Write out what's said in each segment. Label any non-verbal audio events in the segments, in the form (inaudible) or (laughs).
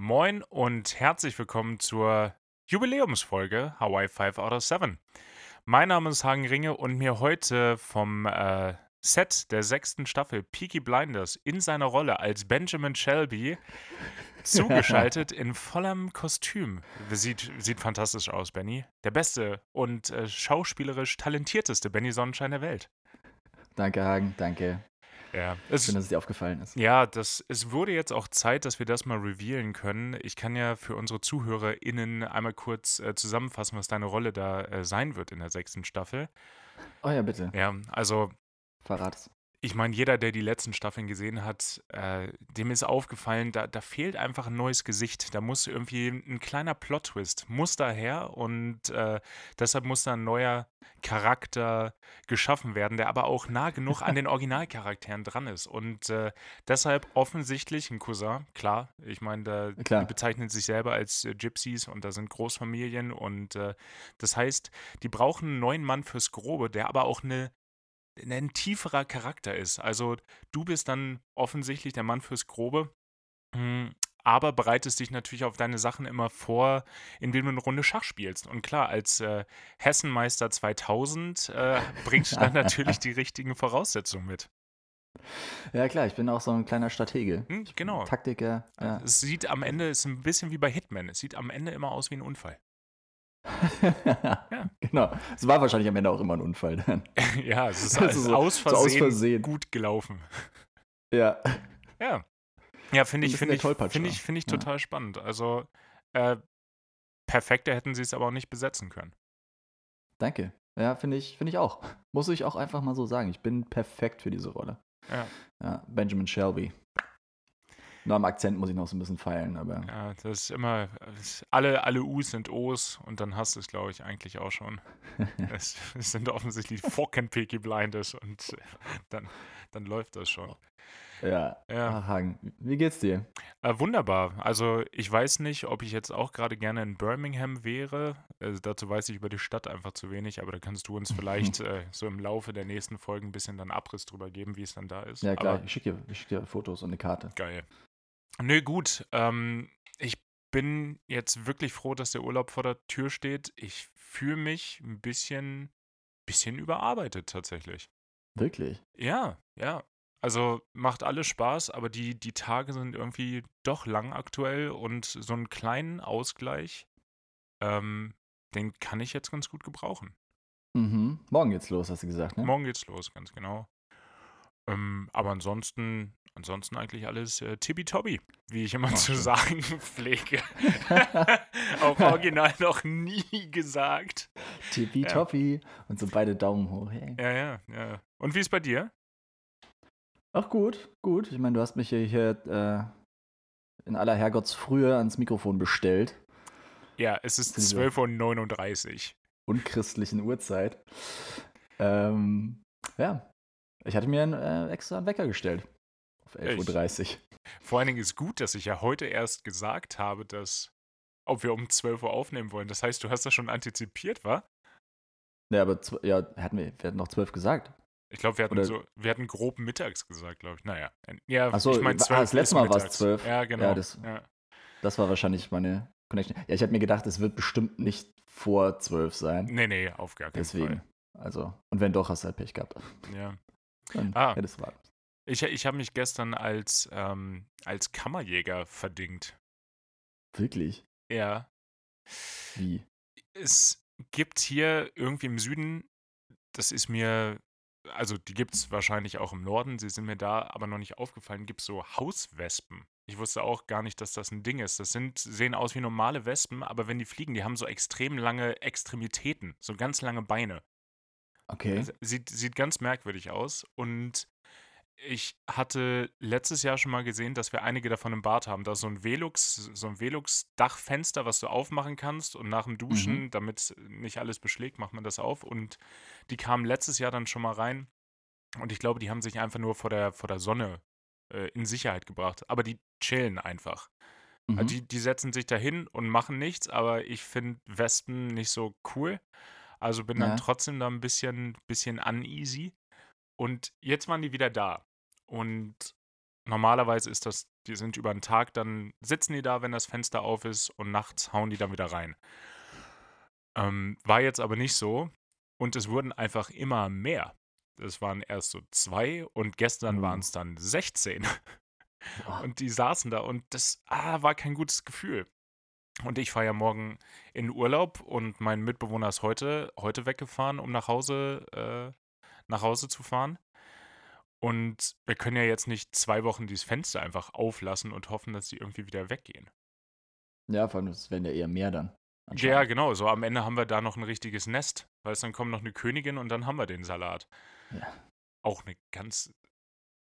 Moin und herzlich willkommen zur Jubiläumsfolge Hawaii 5 out of 7. Mein Name ist Hagen Ringe und mir heute vom äh, Set der sechsten Staffel Peaky Blinders in seiner Rolle als Benjamin Shelby (laughs) zugeschaltet in vollem Kostüm. Sieht, sieht fantastisch aus, Benny. Der beste und äh, schauspielerisch talentierteste Benny Sonnenschein der Welt. Danke, Hagen, danke. Ja, es, Schön, dass es dir aufgefallen ist. Ja, das, es wurde jetzt auch Zeit, dass wir das mal revealen können. Ich kann ja für unsere ZuhörerInnen einmal kurz äh, zusammenfassen, was deine Rolle da äh, sein wird in der sechsten Staffel. Oh ja, bitte. Ja, also. Verrat es ich meine, jeder, der die letzten Staffeln gesehen hat, äh, dem ist aufgefallen, da, da fehlt einfach ein neues Gesicht. Da muss irgendwie ein kleiner Plot-Twist, muss daher und äh, deshalb muss da ein neuer Charakter geschaffen werden, der aber auch nah genug an den (laughs) Originalcharakteren dran ist. Und äh, deshalb offensichtlich ein Cousin, klar, ich meine, die bezeichnen sich selber als äh, Gypsies und da sind Großfamilien und äh, das heißt, die brauchen einen neuen Mann fürs Grobe, der aber auch eine ein tieferer Charakter ist. Also du bist dann offensichtlich der Mann fürs Grobe, hm, aber bereitest dich natürlich auf deine Sachen immer vor, indem du eine Runde Schach spielst. Und klar, als äh, Hessenmeister 2000 äh, bringst du dann natürlich (laughs) die richtigen Voraussetzungen mit. Ja klar, ich bin auch so ein kleiner Stratege. Hm, genau. Taktiker. Ja. Es sieht am Ende, es ist ein bisschen wie bei Hitman, es sieht am Ende immer aus wie ein Unfall. (laughs) ja. (laughs) Genau. Es war wahrscheinlich am Ende auch immer ein Unfall dann. (laughs) ja, es ist (laughs) also so, aus, Versehen so, aus, Versehen gut gelaufen. Ja. Ja. Ja, finde ich, finde ich, finde ich, find ich total ja. spannend. Also, äh, perfekter hätten sie es aber auch nicht besetzen können. Danke. Ja, finde ich, finde ich auch. Muss ich auch einfach mal so sagen. Ich bin perfekt für diese Rolle. Ja. ja Benjamin Shelby. Nur am Akzent muss ich noch so ein bisschen feilen, aber. Ja, das ist immer. Alle, alle U's sind O's und dann hast du es, glaube ich, eigentlich auch schon. es, (laughs) es, sind offensichtlich fucking Peaky Blinders und dann, dann läuft das schon. Ja. ja. Ach, Hagen, wie geht's dir? Äh, wunderbar. Also, ich weiß nicht, ob ich jetzt auch gerade gerne in Birmingham wäre. Also, dazu weiß ich über die Stadt einfach zu wenig, aber da kannst du uns (laughs) vielleicht äh, so im Laufe der nächsten Folgen ein bisschen dann Abriss drüber geben, wie es dann da ist. Ja, klar. Aber ich schicke dir, schick dir Fotos und eine Karte. Geil. Nö, gut. Ähm, ich bin jetzt wirklich froh, dass der Urlaub vor der Tür steht. Ich fühle mich ein bisschen, bisschen überarbeitet tatsächlich. Wirklich? Ja, ja. Also macht alles Spaß, aber die, die Tage sind irgendwie doch lang aktuell und so einen kleinen Ausgleich, ähm, den kann ich jetzt ganz gut gebrauchen. Mhm. Morgen geht's los, hast du gesagt, ne? Morgen geht's los, ganz genau. Ähm, aber ansonsten Ansonsten eigentlich alles äh, tippitoppi, wie ich immer oh, zu sagen (laughs) pflege. (laughs) Auch original noch nie gesagt. Tippitoppi. Ja. Und so beide Daumen hoch. Hey. Ja, ja, ja. Und wie ist bei dir? Ach gut, gut. Ich meine, du hast mich hier, hier äh, in aller Herrgottsfrühe ans Mikrofon bestellt. Ja, es ist 12.39 Uhr. Unchristlichen Uhrzeit. Ähm, ja, ich hatte mir einen, äh, extra einen Wecker gestellt. Auf 11.30 Uhr. Vor allen Dingen ist gut, dass ich ja heute erst gesagt habe, dass, ob wir um 12 Uhr aufnehmen wollen. Das heißt, du hast das schon antizipiert, wa? Ja, aber ja, hatten wir, wir hatten noch 12 gesagt. Ich glaube, wir hatten so, wir hatten grob mittags gesagt, glaube ich. Naja. Ja, Achso, ich meine, ah, das letzte Mal war es 12. Ja, genau. Ja das, ja. das war wahrscheinlich meine Connection. Ja, ich habe mir gedacht, es wird bestimmt nicht vor 12 sein. Nee, nee, auf gar keinen Deswegen. Fall. Also, und wenn doch, hast du halt Pech gehabt. Ja. Dann ah. hätte es warten. Ich, ich habe mich gestern als, ähm, als Kammerjäger verdingt. Wirklich? Ja. Wie? Es gibt hier irgendwie im Süden, das ist mir, also die gibt es wahrscheinlich auch im Norden, sie sind mir da aber noch nicht aufgefallen, gibt es so Hauswespen. Ich wusste auch gar nicht, dass das ein Ding ist. Das sind, sehen aus wie normale Wespen, aber wenn die fliegen, die haben so extrem lange Extremitäten, so ganz lange Beine. Okay. Also, sieht, sieht ganz merkwürdig aus. Und ich hatte letztes Jahr schon mal gesehen, dass wir einige davon im Bad haben. Da ist so ein Velux, so ein Velux-Dachfenster, was du aufmachen kannst und nach dem Duschen, mhm. damit nicht alles beschlägt, macht man das auf. Und die kamen letztes Jahr dann schon mal rein. Und ich glaube, die haben sich einfach nur vor der, vor der Sonne äh, in Sicherheit gebracht. Aber die chillen einfach. Also mhm. Also die, die setzen sich dahin und machen nichts, aber ich finde Wespen nicht so cool. Also bin ja. dann trotzdem da ein bisschen, bisschen uneasy. Und jetzt waren die wieder da. Und normalerweise ist das, die sind über den Tag, dann sitzen die da, wenn das Fenster auf ist und nachts hauen die dann wieder rein. Ähm, war jetzt aber nicht so und es wurden einfach immer mehr. Es waren erst so zwei und gestern Uh. waren es dann 16. Boah. Und die saßen da und das ah, war kein gutes Gefühl. Und ich fahre ja morgen in Urlaub und mein Mitbewohner ist heute, heute weggefahren, um nach Hause, äh, nach Hause zu fahren. Und wir können ja jetzt nicht zwei Wochen dieses Fenster einfach auflassen und hoffen, dass die irgendwie wieder weggehen. Ja, vor allem, es werden ja eher mehr dann. Ja, genau. So am Ende haben wir da noch ein richtiges Nest. Weißt dann kommt noch eine Königin und dann haben wir den Salat. Ja. Auch eine ganz.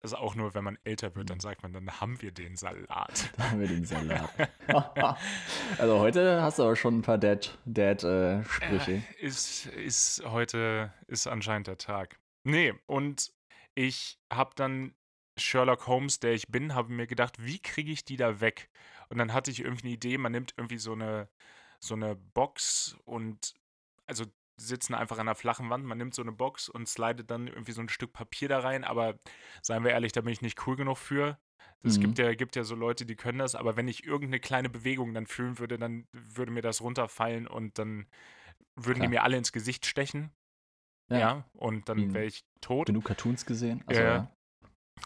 Also auch nur, wenn man älter wird, dann Mhm. sagt man, dann haben wir den Salat. (laughs) Da haben wir den Salat. (laughs) (laughs) also heute hast du aber schon ein paar Dad- Dad-Sprüche. Äh, ist, ist heute, ist anscheinend der Tag. Nee, und ich habe dann Sherlock Holmes, der ich bin, habe mir gedacht, wie kriege ich die da weg? Und dann hatte ich irgendwie eine Idee, man nimmt irgendwie so eine, so eine Box und, also sitzen einfach an einer flachen Wand, man nimmt so eine Box und slidet dann irgendwie so ein Stück Papier da rein, aber seien wir ehrlich, da bin ich nicht cool genug für. Es Mhm. gibt, ja, gibt ja so Leute, die können das, aber wenn ich irgendeine kleine Bewegung dann fühlen würde, dann würde mir das runterfallen und dann würden die Klar. mir alle ins Gesicht stechen. Ja, und Wie dann ein- wäre ich tot. Genug Cartoons gesehen? Also, Ja.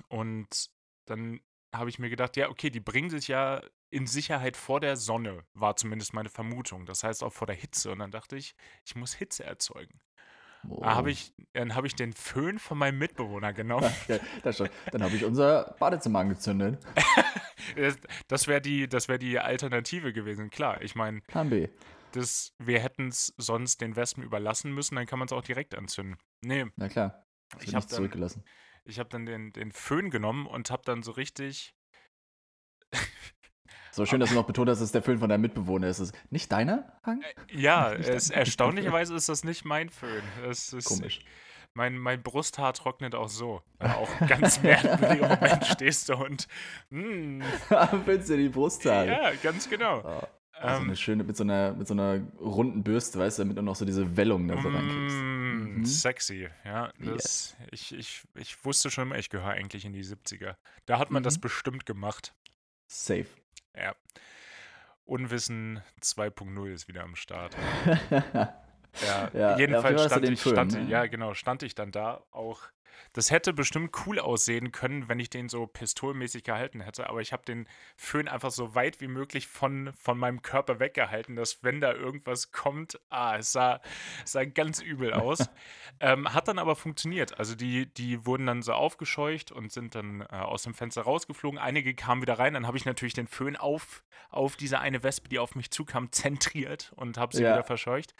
Und dann habe ich mir gedacht, ja, okay, die bringen sich ja in Sicherheit vor der Sonne, war zumindest meine Vermutung. Das heißt auch vor der Hitze. Und dann dachte ich, ich muss Hitze erzeugen. Oh. Da hab ich, dann habe ich den Föhn von meinem Mitbewohner genommen. (laughs) Ja, schon. Dann habe ich unser Badezimmer angezündet. (laughs) Das, das wäre die, das wär die Alternative gewesen. Klar, ich meine, Plan B. das, wir hätten es sonst den Wespen überlassen müssen, dann kann man es auch direkt anzünden. Nee, Na klar. Das Ich wird hab nicht dann- zurückgelassen. ich habe dann den, den Föhn genommen und habe dann so richtig. So schön, dass du noch betont hast, dass es der Föhn von deinem Mitbewohner ist. Ist nicht deiner Hang? Ja, (laughs) Nicht es, erstaunlicherweise ist das nicht mein Föhn. Es ist, Komisch. Mein, mein Brusthaar trocknet auch so. (laughs) Ja, auch ganz merkwürdiger Moment stehst du und. Mm, (laughs) Findest du die Brusthaare? ja, ganz genau. Oh, also Ähm, eine schöne, mit so, einer, mit so einer runden Bürste, weißt du, damit du noch so diese Wellung da so reinkriegst. mm, Mhm. Sexy, ja. Das, ich, ich, ich wusste schon immer, ich gehöre eigentlich in die 70er. Da hat man das Mhm. bestimmt gemacht. Safe. Ja. Unwissen 2.0 ist wieder am Start. (laughs) Ja, Ja, ja, jedenfalls du stand ich, Föhn, stand, ne? ja genau, stand ich dann da auch. Das hätte bestimmt cool aussehen können, wenn ich den so pistolmäßig gehalten hätte, aber ich habe den Föhn einfach so weit wie möglich von, von meinem Körper weggehalten, dass wenn da irgendwas kommt, ah, es sah, es sah ganz übel aus. (laughs) ähm, hat dann aber funktioniert. Also die, die wurden dann so aufgescheucht und sind dann äh, aus dem Fenster rausgeflogen. Einige kamen wieder rein, dann habe ich natürlich den Föhn auf, auf diese eine Wespe, die auf mich zukam, (laughs) zentriert und habe sie Ja. wieder verscheucht.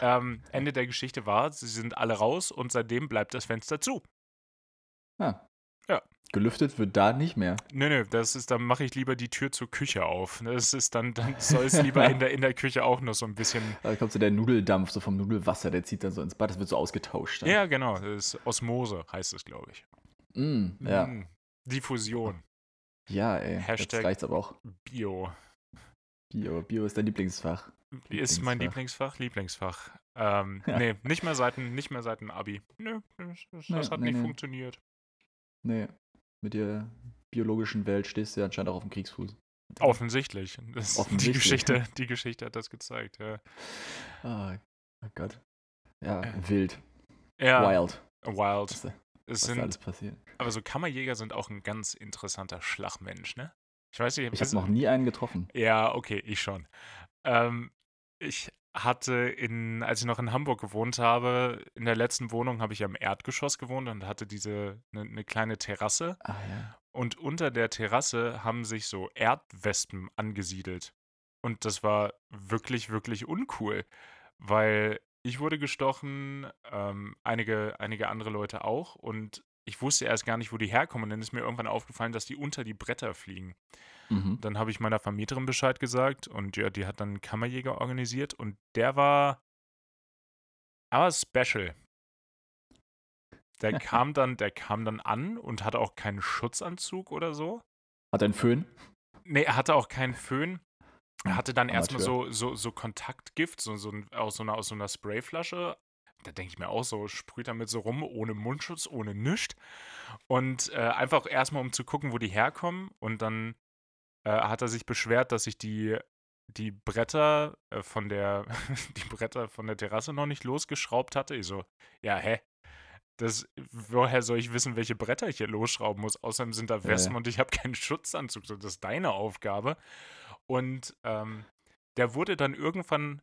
Ähm, Ende der Geschichte war, sie sind alle raus und seitdem bleibt das Fenster zu. Ah. Ja. Gelüftet wird da nicht mehr. Nö, nö, das ist, dann mache ich lieber die Tür zur Küche auf. Das ist dann, dann soll es (laughs) lieber in der, in der Küche auch noch so ein bisschen. Da kommt so der Nudeldampf so vom Nudelwasser, der zieht dann so ins Bad, das wird so ausgetauscht. Dann. Ja, genau, das ist Osmose heißt es, glaube ich. Mm, ja. Mm, Diffusion, ja, ey. Hashtag- reicht's aber auch. Bio. Bio. Bio ist dein Lieblingsfach. Ist mein Lieblingsfach, Lieblingsfach. Ähm, (laughs) Ja. Nee, nicht mehr Seiten, nicht mehr Seiten Abi. Nö, das, das, Nee, das hat nee, nicht nee. funktioniert. Nee. Mit der biologischen Welt stehst du ja anscheinend auch auf dem Kriegsfuß. Offensichtlich. Das, Die, Offensichtlich. Geschichte, die Geschichte hat das gezeigt, ja. Ah, oh Gott. Ja, Äh, wild. Ja, Wild. wild. Was, Es was da alles sind, passiert. aber so Kammerjäger sind auch ein ganz interessanter Schlagmensch, ne? Ich weiß nicht, Ich ist- habe noch nie einen getroffen. Ja, okay, ich schon. Ähm, ich hatte in, als ich noch in Hamburg gewohnt habe, in der letzten Wohnung habe ich ja im Erdgeschoss gewohnt und hatte diese eine ne kleine Terrasse. Ah ja. Und unter der Terrasse haben sich so Erdwespen angesiedelt. Und das war wirklich, wirklich uncool, weil ich wurde gestochen, ähm, einige, einige andere Leute auch. Und ich wusste erst gar nicht, wo die herkommen. Und dann ist mir irgendwann aufgefallen, dass die unter die Bretter fliegen. Mhm. Dann habe ich meiner Vermieterin Bescheid gesagt und ja, die hat dann einen Kammerjäger organisiert und der war aber special. Der (laughs) kam dann, der kam dann an und hatte auch keinen Schutzanzug oder so. Hat er einen Föhn? Nee, er hatte auch keinen Föhn. Er hatte dann erstmal so, so, so Kontaktgift, so, so aus, so einer, aus so einer Sprayflasche da denke ich mir auch so, sprüht damit so rum, ohne Mundschutz, ohne nichts. Und äh, einfach erstmal, um zu gucken, wo die herkommen. Und dann äh, hat er sich beschwert, dass ich die, die Bretter äh, von der, (laughs) die Bretter von der Terrasse noch nicht losgeschraubt hatte. Ich so, ja, hä? Das, woher soll ich wissen, welche Bretter ich hier losschrauben muss? Außerdem sind da Wespen ja, und ich habe keinen Schutzanzug. Das ist deine Aufgabe. Und ähm, der wurde dann irgendwann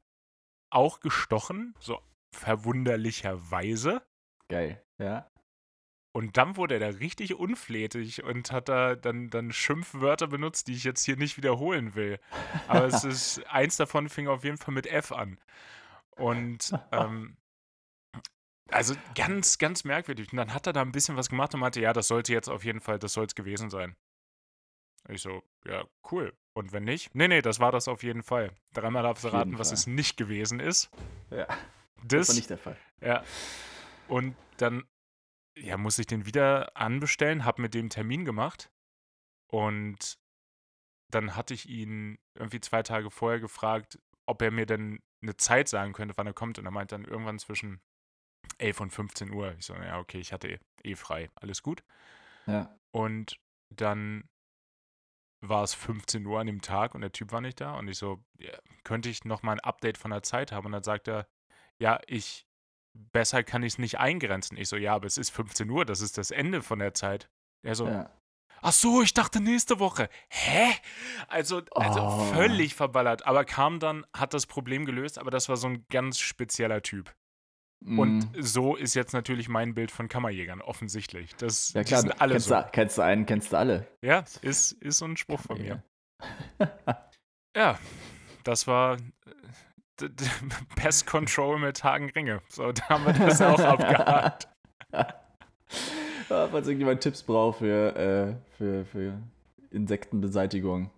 auch gestochen, so verwunderlicherweise. Geil, ja. Und dann wurde er da richtig unflätig und hat da dann, dann Schimpfwörter benutzt, die ich jetzt hier nicht wiederholen will. Aber es (laughs) ist, eins davon fing auf jeden Fall mit F an. Und ähm, also ganz, ganz merkwürdig. Und dann hat er da ein bisschen was gemacht und meinte, ja, das sollte jetzt auf jeden Fall, das soll es gewesen sein. Ich so, ja, cool. Und wenn nicht? Nee, nee, das war das auf jeden Fall. Dreimal darfst du raten, was es nicht gewesen ist. Ja. Das, das war nicht der Fall. Ja. Und dann ja, muss ich den wieder anbestellen, habe mit dem Termin gemacht. Und dann hatte ich ihn irgendwie zwei Tage vorher gefragt, ob er mir denn eine Zeit sagen könnte, wann er kommt. Und er meinte dann irgendwann zwischen 11 und 15 Uhr. Ich so, ja, okay, ich hatte eh, eh frei. Alles gut. Ja. Und dann war es 15 Uhr an dem Tag und der Typ war nicht da. Und ich so, ja, könnte ich noch mal ein Update von der Zeit haben? Und dann sagt er, ja, ich, besser kann ich es nicht eingrenzen. Ich so, ja, aber es ist 15 Uhr, das ist das Ende von der Zeit. Er so, ja. ach so, ich dachte nächste Woche. Hä? Also, also oh. völlig verballert. Aber kam dann, hat das Problem gelöst, aber das war so ein ganz spezieller Typ. Mm. Und mhm. so ist jetzt natürlich mein Bild von Kammerjägern, offensichtlich. Das, ja, klar, sind alle kennst, so. du, kennst du einen, kennst du alle. Ja, ist, ist so ein Spruch von mir. ja, das war (laughs) Pest Control mit Hagenringe. So, da haben wir das auch abgehakt. ja, (laughs) falls irgendjemand Tipps braucht für, äh, für, für Insektenbeseitigung.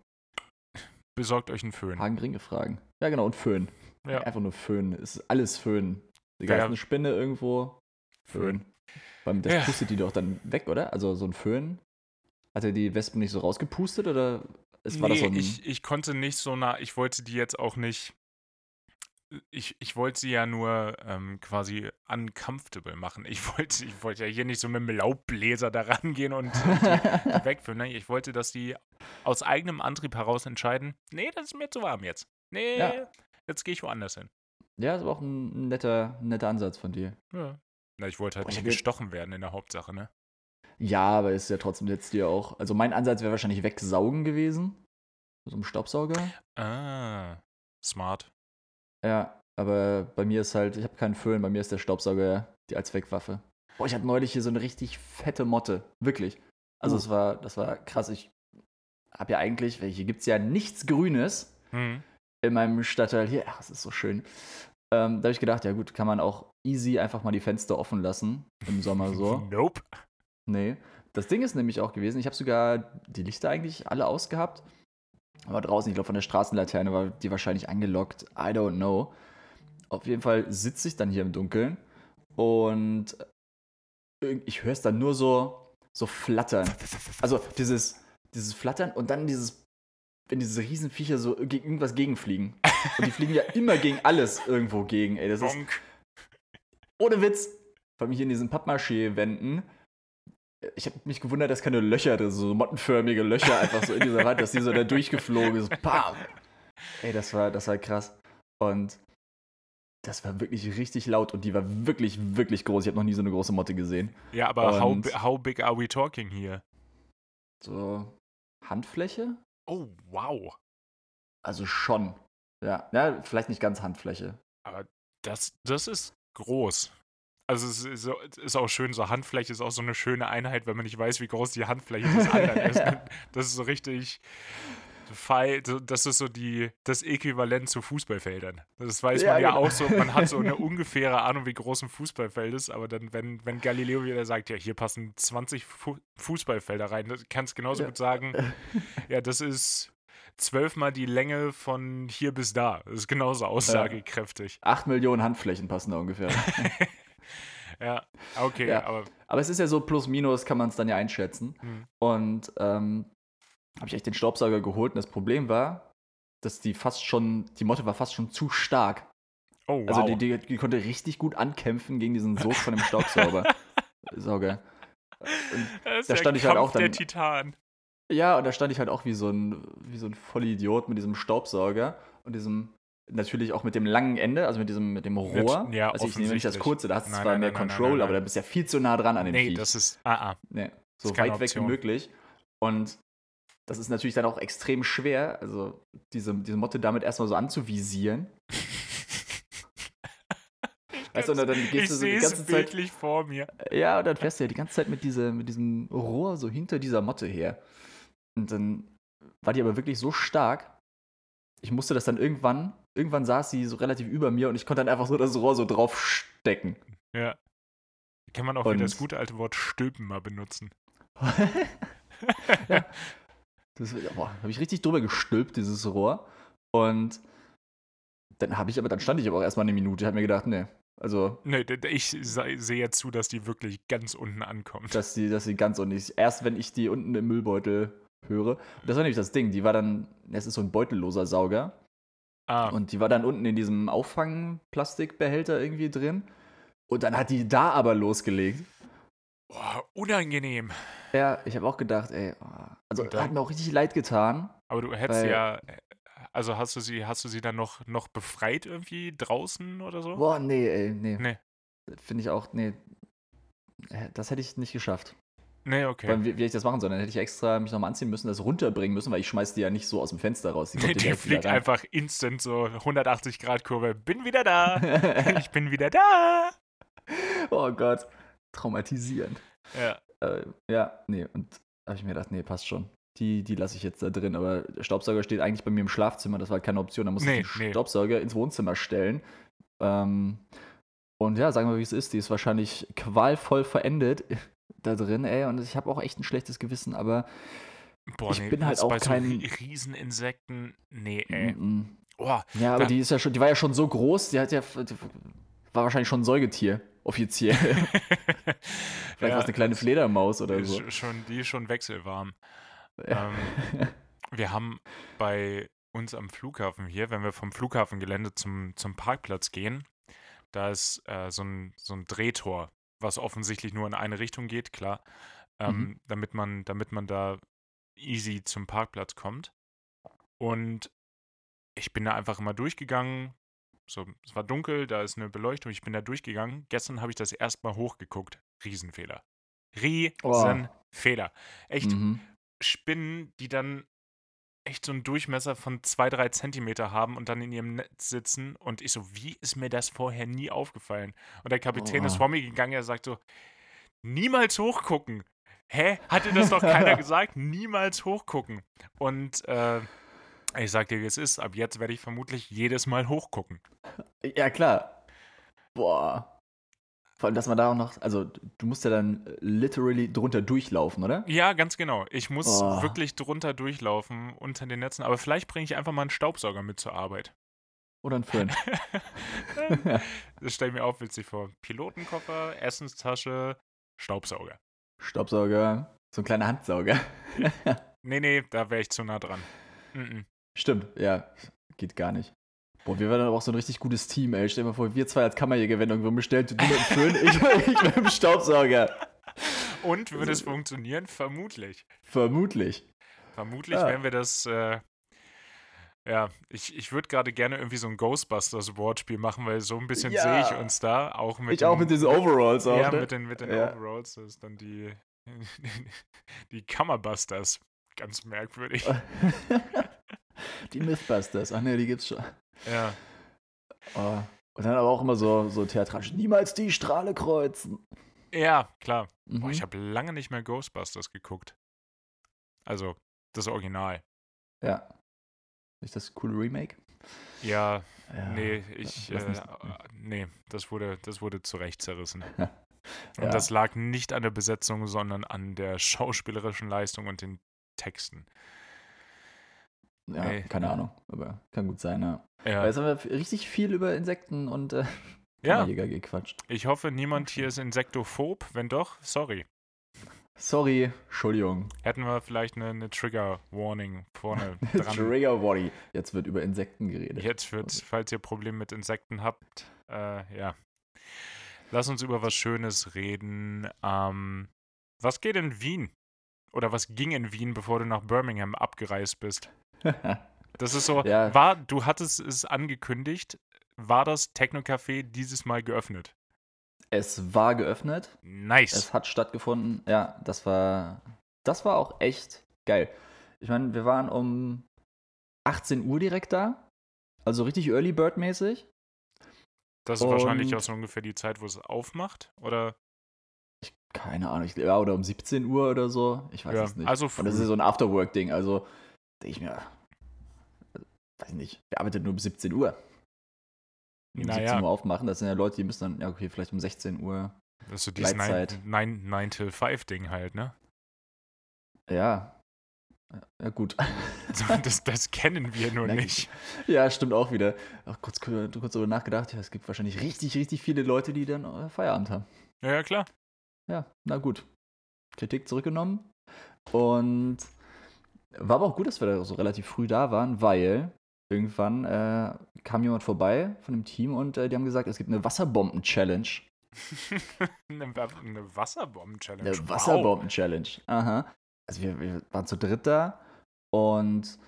Besorgt euch einen Föhn. Hagenringe fragen. Ja, genau, und Föhn. Ja. Einfach nur Föhn. Es ist alles Föhn. Egal, ja. ist eine Spinne irgendwo. Föhn. Föhn. Das ja. pustet die doch dann weg, oder? Also so ein Föhn. Hat er die Wespen nicht so rausgepustet oder nee, war das so ein ich, ich konnte nicht so nah, ich wollte die jetzt auch nicht ich, ich wollte sie ja nur ähm, quasi uncomfortable machen. Ich wollte, ich wollte ja hier nicht so mit dem Laubbläser da rangehen und, und (laughs) wegführen. Ne? Ich wollte, dass die aus eigenem Antrieb heraus entscheiden, nee, das ist mir zu warm jetzt. Nee, ja. jetzt gehe ich woanders hin. Ja, das war auch ein netter, netter Ansatz von dir. Ja. Na, ich wollte halt Boah, nicht gestochen werden in der Hauptsache, ne? Ja, aber ist ja trotzdem jetzt dir auch. Also mein Ansatz wäre wahrscheinlich wegsaugen gewesen. So einem Staubsauger. Ah, smart. Ja, aber bei mir ist halt, ich habe keinen Föhn, bei mir ist der Staubsauger die als Wegwaffe. Boah, ich hatte neulich hier so eine richtig fette Motte. Wirklich. Also uh. es war, das war krass. Ich habe ja eigentlich, hier gibt es ja nichts Grünes mhm. in meinem Stadtteil hier. Ach, es ist so schön. Ähm, da habe ich gedacht, ja gut, kann man auch easy einfach mal die Fenster offen lassen im Sommer so. (laughs) nope. Nee. Das Ding ist nämlich auch gewesen, ich habe sogar die Lichter eigentlich alle ausgehabt. Aber draußen, ich glaube, von der Straßenlaterne war die wahrscheinlich angelockt. I don't know. Auf jeden Fall sitze ich dann hier im Dunkeln und ich höre es dann nur so, so flattern. Also dieses, dieses Flattern und dann dieses, wenn diese Riesenviecher so gegen irgendwas gegenfliegen. Und die fliegen ja (laughs) immer gegen alles irgendwo gegen, ey. Das ist. Ohne Witz. Vor allem hier in diesen Pappmaché-Wänden ich habe mich gewundert, dass keine Löcher drin so mottenförmige Löcher einfach so in dieser Wand, dass die so da durchgeflogen ist. Bam! Ey, das war, das war krass. Und das war wirklich richtig laut und die war wirklich, wirklich groß. Ich habe noch nie so eine große Motte gesehen. Ja, aber how, how big are we talking here? So Handfläche? Oh, wow. Also schon. Ja, ja vielleicht nicht ganz Handfläche. Aber das, das ist groß. Also es ist, so, ist, auch schön, so Handfläche ist auch so eine schöne Einheit, wenn man nicht weiß, wie groß die Handfläche des (laughs) anderen ist. Das ist so richtig das ist so die, das Äquivalent zu Fußballfeldern. Das weiß ja, man ja genau. auch so, man hat so eine (laughs) ungefähre Ahnung, wie groß ein Fußballfeld ist, aber dann, wenn, wenn Galileo wieder sagt, ja, hier passen 20 Fu Fußballfelder rein, kannst genauso ja. gut sagen, (laughs) ja, das ist zwölfmal die Länge von hier bis da. Das ist genauso aussagekräftig. Acht Millionen Handflächen passen da ungefähr. Ja, okay, ja. aber. Aber es ist ja so plus minus, kann man es dann ja einschätzen. Hm. Und ähm, habe ich echt den Staubsauger geholt und das Problem war, dass die fast schon, die Motte war fast schon zu stark. Oh, wow. Also die, die, die konnte richtig gut ankämpfen gegen diesen Sog von dem Staubsauger. (laughs) Sauger. Da der stand ich halt auch der dann- Titan. Ja, und da stand ich halt auch wie so ein, wie so ein Vollidiot mit diesem Staubsauger und diesem, natürlich auch mit dem langen Ende, also mit diesem, mit dem Rohr. Ja, also ich nehme nicht das kurze, da hast du zwar nein, mehr nein, Control, nein, aber da bist du ja viel zu nah dran an den Nee, Viech. das ist. Ah, ah. nee, so weit weg wie möglich. Und das ist natürlich dann auch extrem schwer, also diese, diese Motte damit erstmal so anzuvisieren. Weißt du, dann gehst du so die ganze Zeit. vor mir. Ja, und dann fährst du ja die ganze Zeit mit, diese, mit diesem Rohr so hinter dieser Motte her. Und dann war die aber wirklich so stark, ich musste das dann irgendwann, irgendwann saß sie so relativ über mir und ich konnte dann einfach so das Rohr so draufstecken. Ja. Kann man auch wieder das Und- gute alte Wort stülpen mal benutzen. (laughs) (laughs) ja. Das habe ich richtig drüber gestülpt, dieses Rohr. Und dann habe ich aber, dann stand ich aber auch erstmal eine Minute, habe mir gedacht, nee, also, Nee, ich se- sehe jetzt zu, dass die wirklich ganz unten ankommt. dass die, dass die ganz unten ist. Erst wenn ich die unten im Müllbeutel höre. Und das war nämlich das Ding, die war dann, es ist so ein beutelloser Sauger. ah, Und die war dann unten in diesem Auffangplastikbehälter irgendwie drin. Und dann hat die da aber losgelegt. boah, unangenehm. Ja, ich habe auch gedacht, ey, oh. also dann- hat mir auch richtig leid getan. Aber du hättest Weil- ja. Also hast du sie, hast du sie dann noch, noch befreit irgendwie draußen oder so? Boah, nee, ey, nee. Nee. Finde ich auch, nee. Äh, Das hätte ich nicht geschafft. Nee, okay. Weil, wie, wie hätte ich das machen sollen? Dann hätte ich extra mich nochmal anziehen müssen, das runterbringen müssen, weil ich schmeiß die ja nicht so aus dem Fenster raus. Die kommt Die, fliegt einfach instant so 180 Grad Kurve. Bin wieder da. (laughs) ich bin wieder da. oh Gott. Traumatisierend. Ja. Äh, ja, nee, und habe ich mir gedacht, nee, passt schon. Die, die lasse ich jetzt da drin. Aber der Staubsauger steht eigentlich bei mir im Schlafzimmer, das war keine Option. Da musste Nee, ich den nee. Staubsauger ins Wohnzimmer stellen. Ähm, und ja, sagen wir, wie es ist. Die ist wahrscheinlich qualvoll verendet da drin, ey. Und ich habe auch echt ein schlechtes Gewissen, aber Boah, Ich nee, bin halt auch bei kein- so Ri- Rieseninsekten. Nee, ey. mm, mm. Oh, Ja, aber die ist ja schon, die war ja schon so groß, die hat ja, die war wahrscheinlich schon ein Säugetier, offiziell. (laughs) Vielleicht war es eine kleine Fledermaus oder so. Sch- Schon, die ist schon wechselwarm. Ja. Ähm, (laughs) wir haben bei uns am Flughafen hier, wenn wir vom Flughafengelände zum, zum Parkplatz gehen, da ist äh, so, ein, so ein Drehtor, was offensichtlich nur in eine Richtung geht, klar, ähm, Mhm. damit, man, damit man da easy zum Parkplatz kommt. Und ich bin da einfach immer durchgegangen. So, es war dunkel, da ist eine Beleuchtung, ich bin da durchgegangen. Gestern habe ich das erstmal hochgeguckt. Riesenfehler. Riesenfehler. Echt Mhm. Spinnen, die dann echt so einen Durchmesser von zwei, drei Zentimeter haben und dann in ihrem Netz sitzen. Und ich so, wie ist mir das vorher nie aufgefallen? Und der Kapitän ist Oh. vor mir gegangen, er sagt so, niemals hochgucken. Hä? Hat dir das doch keiner (laughs) gesagt? Niemals hochgucken. Und äh, ich sag dir, wie es ist. Ab jetzt werde ich vermutlich jedes Mal hochgucken. Ja, klar. Boah. Vor allem, dass man da auch noch, also du musst ja dann äh, literally drunter durchlaufen, oder? Ja, ganz genau. Ich muss Oh. wirklich drunter durchlaufen unter den Netzen. Aber vielleicht bringe ich einfach mal einen Staubsauger mit zur Arbeit. Oder ein Föhn. (laughs) das stelle ich mir auch witzig vor. Pilotenkoffer, Essenstasche, Staubsauger. Staubsauger, so ein kleiner Handsauger. Nee, nee, da wäre ich zu nah dran. Mhm. Stimmt, ja. Geht gar nicht. Boah, wir waren aber auch so ein richtig gutes Team, ey. Stell dir mal vor, wir zwei als Kammerjäger werden irgendwo bestellt, du mit dem Föhn, (laughs) ich, ich mit dem Staubsauger. Und würde es So. funktionieren? Vermutlich. Vermutlich. Vermutlich Ja. werden wir das. Äh, ja, ich, ich würde gerade gerne irgendwie so ein Ghostbusters-Wortspiel machen, weil so ein bisschen Ja. sehe ich uns da. Auch mit ich auch den- mit diesen Overalls auch, Ja, ne? mit den, mit den Ja. Overalls. Das ist dann die, (laughs) die Kammerbusters. Ganz merkwürdig. (laughs) die Mythbusters. Ach ne, die gibt's schon. Ja. Oh. Und dann aber auch immer so, so theatralisch. Niemals die Strahle kreuzen. ja, klar. Mhm. Boah, ich habe lange nicht mehr Ghostbusters geguckt. Also, das Original. ja. Ist das coole Remake? Ja, Ja. nee, ich, äh, nee, das wurde, das wurde zurecht zerrissen. (laughs) Ja. Und das lag nicht an der Besetzung, sondern an der schauspielerischen Leistung und den Texten. Ja, nee. keine Ahnung. Aber kann gut sein, ja. Ja, jetzt haben wir richtig viel über Insekten und äh, (laughs) ja gequatscht. ich hoffe, niemand hier ist insektophob. Wenn doch, sorry. Sorry, Entschuldigung. Hätten wir vielleicht eine, eine Trigger-Warning vorne (laughs) dran. Trigger Warning. Jetzt wird über Insekten geredet. Jetzt wird, falls ihr Probleme mit Insekten habt, äh, ja. Lass uns über was Schönes reden. Ähm, was geht in Wien? Oder was ging in Wien, bevor du nach Birmingham abgereist bist? (laughs) Das ist so, Ja. war, du hattest es angekündigt, war das Techno-Café dieses Mal geöffnet? es war geöffnet. Nice. Es hat stattgefunden. Ja, das war, das war auch echt geil. Ich meine, wir waren um 18 Uhr direkt da. Also richtig Early Bird mäßig. das ist wahrscheinlich und- auch so ungefähr die Zeit, wo es aufmacht, oder? Keine Ahnung, ich, ja, oder um 17 Uhr oder so. Ich weiß Ja, es nicht. also Und das ist so ein Afterwork-Ding. Also denke ich mir, weiß ich nicht, wer arbeitet nur bis 17 Uhr? Um Naja. 17 Uhr aufmachen, das sind ja Leute, die müssen dann, ja okay, vielleicht um 16 Uhr. Das ist so dieses Gleitzeit. 9-to-5-Ding halt, ne? Ja. Ja, gut. (laughs) Das, das kennen wir nur nicht. Ja, stimmt auch wieder. Auch kurz, kurz darüber nachgedacht, ja, es gibt wahrscheinlich richtig, richtig viele Leute, die dann äh, Feierabend haben. Ja, ja, klar. Ja, na gut. Kritik zurückgenommen. Und war aber auch gut, dass wir da so relativ früh da waren, weil irgendwann äh, kam jemand vorbei von dem Team und äh, die haben gesagt, es gibt eine Wasserbomben-Challenge. (laughs) eine Wa- eine Wasserbomben-Challenge. Eine Wow. Wasserbomben-Challenge. Aha. Also wir, wir waren zu dritt da und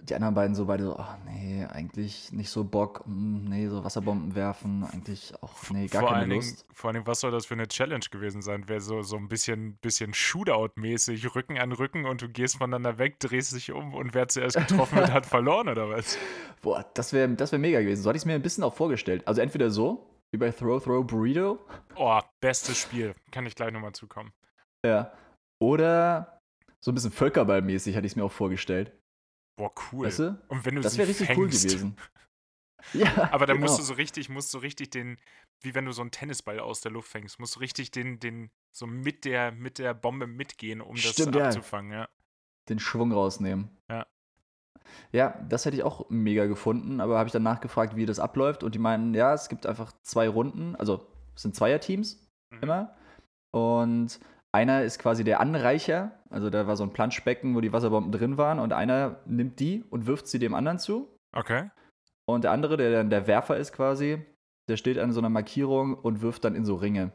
die anderen beiden so beide so, ach nee, eigentlich nicht so Bock, hm, nee, so Wasserbomben werfen, eigentlich auch, nee, gar vor keine Lust. Dingen, vor allen Dingen, was soll das für eine Challenge gewesen sein? Wäre so, so ein bisschen, bisschen Shootout-mäßig, Rücken an Rücken und du gehst voneinander weg, drehst dich um und wer zuerst getroffen wird, hat (laughs) verloren oder was? Boah, das wäre das wär mega gewesen. So hatte ich es mir ein bisschen auch vorgestellt. Also entweder so, wie bei Throw, Throw, Burrito, Oh, bestes Spiel. Kann ich gleich nochmal zukommen. ja, oder so ein bisschen Völkerballmäßig hatte ich es mir auch vorgestellt. Boah, cool. Weißt du? Und wenn du Das wäre richtig fängst, cool gewesen. (laughs) Ja, Aber dann genau. musst du so richtig, musst du richtig den, wie wenn du so einen Tennisball aus der Luft fängst, musst du richtig den, den, so mit der, mit der Bombe mitgehen, um Stimmt, das ja. abzufangen, ja. den Schwung rausnehmen. Ja. Ja, das hätte ich auch mega gefunden, aber habe ich dann nachgefragt, wie das abläuft und die meinen, ja, es gibt einfach zwei Runden, also es sind Zweierteams Mhm. immer und einer ist quasi der Anreicher, also da war so ein Planschbecken, wo die Wasserbomben drin waren und einer nimmt die und wirft sie dem anderen zu Okay. und der andere, der dann der Werfer ist quasi, der steht an so einer Markierung und wirft dann in so Ringe.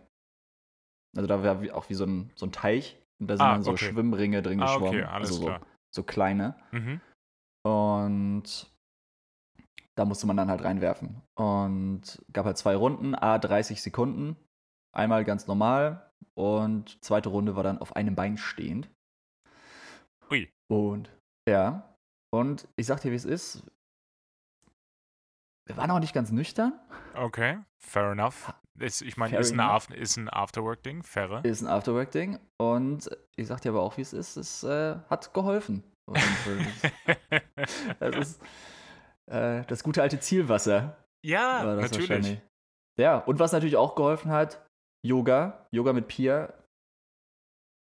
Also da wie- auch wie so ein, so ein Teich und da sind Ah, dann so okay. Schwimmringe drin Ah, geschwommen. okay, alles also so, klar. so kleine. Mhm. Und da musste man dann halt reinwerfen. Und gab halt zwei Runden, a 30 Sekunden. Einmal ganz normal und zweite Runde war dann auf einem Bein stehend. Ui. Und ja, und ich sag dir, wie es ist. Wir waren auch nicht ganz nüchtern. Okay, fair enough. Ist, ich meine, ist, ist ein Afterwork-Ding, fair. Ist ein Afterwork-Ding. Und ich sag dir aber auch, wie es ist. Es äh, hat geholfen. (laughs) Das ist äh, das gute alte Zielwasser. ja, natürlich. Ja, und was natürlich auch geholfen hat, Yoga. Yoga mit Pia.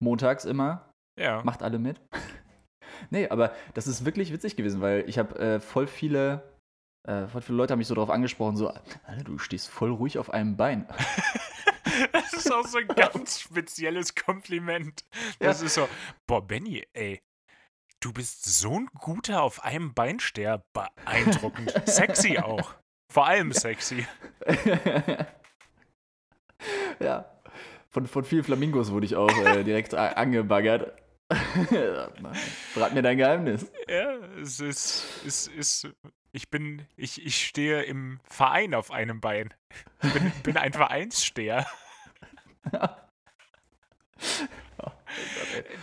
Montags immer. Ja. Macht alle mit. (laughs) nee, aber das ist wirklich witzig gewesen, weil ich habe äh, voll viele. Äh, voll viele Leute haben mich so darauf angesprochen, so, Alter, du stehst voll ruhig auf einem Bein. (laughs) Das ist auch so ein ganz spezielles Kompliment. Das ist so, boah, Benny, ey, du bist so ein guter auf einem Beinsteher. Beeindruckend. (laughs) sexy auch. Vor allem sexy. (laughs) ja. Von, von vielen Flamingos wurde ich auch äh, direkt angebaggert. (laughs) Verrat mir dein Geheimnis. Ja, es ist, es ist, ich bin, ich, ich stehe im Verein auf einem Bein. Ich bin, bin ein Vereinssteher. (laughs)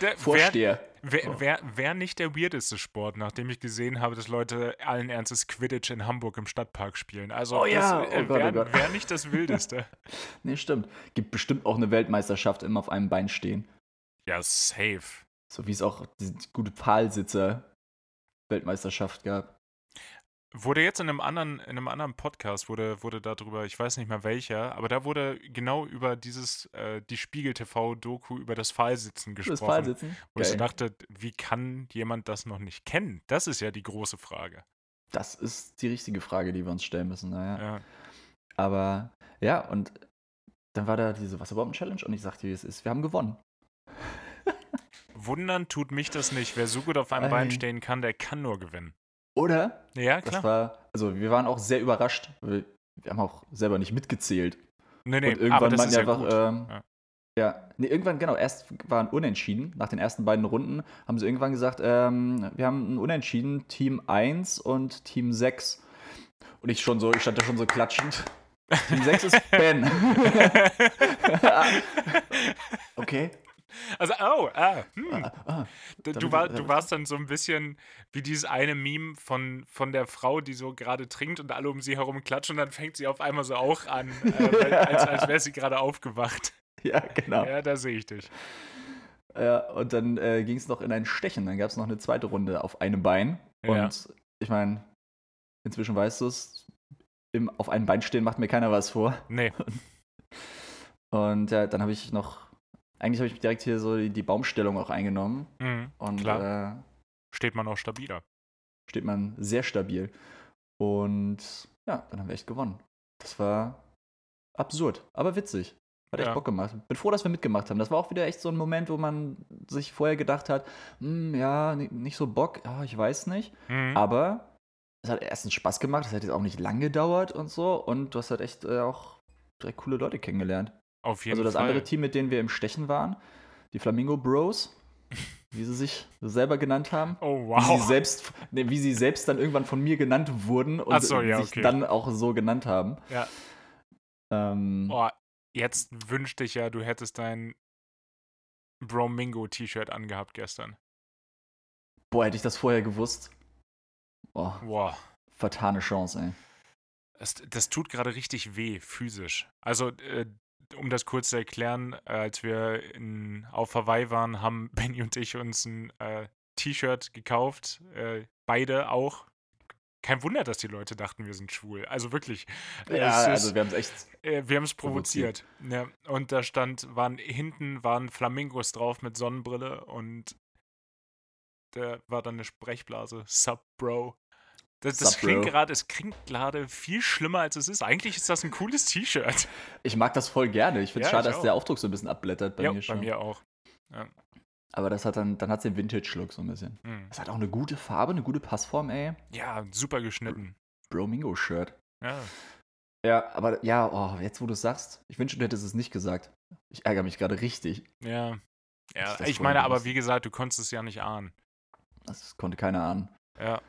Der, wer, Vorsteher. Wer, wer, wer nicht der weirdeste Sport, nachdem ich gesehen habe, dass Leute allen Ernstes Quidditch in Hamburg im Stadtpark spielen. Also Oh ja, äh, oh Gott, oh nicht das Wildeste. (laughs) Nee, stimmt. Gibt bestimmt auch eine Weltmeisterschaft immer auf einem Bein stehen. Ja, safe. So wie es auch die gute Pfahlsitzer Weltmeisterschaft gab. Wurde jetzt in einem anderen, in einem anderen Podcast, wurde, wurde darüber, ich weiß nicht mehr welcher, aber da wurde genau über dieses, äh, die Spiegel-TV-Doku über das Pfahlsitzen Das gesprochen. Pfahlsitzen? Wo ich so Geil. dachte, wie kann jemand das noch nicht kennen? Das ist ja die große Frage. Das ist die richtige Frage, die wir uns stellen müssen. Naja. Ja. Aber ja, und dann war da diese Wasserbomben-Challenge und ich sagte, wie es ist, wir haben gewonnen. (laughs) Wundern tut mich das nicht. Wer so gut auf einem Ei. Bein stehen kann, der kann nur gewinnen. Oder? Ja, Das klar. war, also wir waren auch sehr überrascht. Wir, wir haben auch selber nicht mitgezählt. nee, nee, und irgendwann aber das ist ja einfach, gut. ähm, Ja. ja. nee, irgendwann, genau, erst waren unentschieden. Nach den ersten beiden Runden haben sie irgendwann gesagt, ähm, wir haben ein Unentschieden, Team 1 und Team 6. Und ich schon so, ich stand da schon so klatschend. Team 6 ist (laughs) Ben. (laughs) (laughs) okay. Also, oh, ah, hm. Ah, ah. Du, damit- war, du damit- warst dann so ein bisschen wie dieses eine Meme von, von der Frau, die so gerade trinkt und alle um sie herum klatschen und dann fängt sie auf einmal so auch an, äh, als, als wäre sie gerade aufgewacht. (laughs) Ja, genau. Ja, da sehe ich dich. Ja, und dann äh, ging es noch in ein Stechen. Dann gab es noch eine zweite Runde auf einem Bein. Und Ja. ich meine, inzwischen weißt du es, im- auf einem Bein stehen macht mir keiner was vor. Nee, (laughs) Und ja, dann habe ich noch, eigentlich habe ich direkt hier so die, die Baumstellung auch eingenommen. mhm. Und äh, steht man auch stabiler. steht man sehr stabil. Und ja, dann haben wir echt gewonnen. Das war absurd, aber witzig. Hat echt Ja. Bock gemacht. Bin froh, dass wir mitgemacht haben. Das war auch wieder echt so ein Moment, wo man sich vorher gedacht hat, "Hm, ja, ni- nicht so Bock, ja, ich weiß nicht. Mhm. Aber es hat erstens Spaß gemacht, es hat jetzt auch nicht lang gedauert und so. Und du hast halt echt äh, auch direkt coole Leute kennengelernt. Auf jeden Also das Fall. andere Team, mit denen wir im Stechen waren, die Flamingo Bros, wie sie sich selber genannt haben. Oh, Wie, sie wow. selbst, nee, wie sie selbst dann irgendwann von mir genannt wurden und so, ja, sich okay. dann auch so genannt haben. Ja. Ähm, Boah, jetzt wünschte ich ja, du hättest dein Bromingo-T-Shirt angehabt gestern. boah, hätte ich das vorher gewusst. Boah, Boah. vertane Chance, ey. Das, das tut gerade richtig weh, physisch. Also, äh, um das kurz zu erklären, äh, als wir in, auf Hawaii waren, haben (laughs) Benny und ich uns ein äh, T-Shirt gekauft. Äh, beide auch. Kein Wunder, dass die Leute dachten, wir sind schwul. Also wirklich. Ja, ist- also wir haben es echt. äh, wir haben es provoziert. Ja, und da stand, waren hinten waren Flamingos drauf mit Sonnenbrille und da war dann eine Sprechblase. Sup, Bro. Das, das klingt gerade, es klingt gerade viel schlimmer, als es ist. Eigentlich ist das ein cooles T-Shirt. Ich mag das voll gerne. Ich finde es Ja, schade, dass der. Aufdruck so ein bisschen abblättert bei ja, mir bei schon. mir auch. Aber das hat dann, dann hat es den Vintage-Look so ein bisschen. Hm. Es hat auch eine gute Farbe, eine gute Passform, ey. Ja, super geschnitten. Bro-Mingo-Shirt. Ja. Ja, aber ja, oh, jetzt wo du es sagst, ich wünschte, du hättest es nicht gesagt. Ich ärgere mich gerade richtig. Ja. Ich Ja, ich meine, aber wie gesagt, du konntest es ja nicht ahnen. Das konnte keiner ahnen. Ja.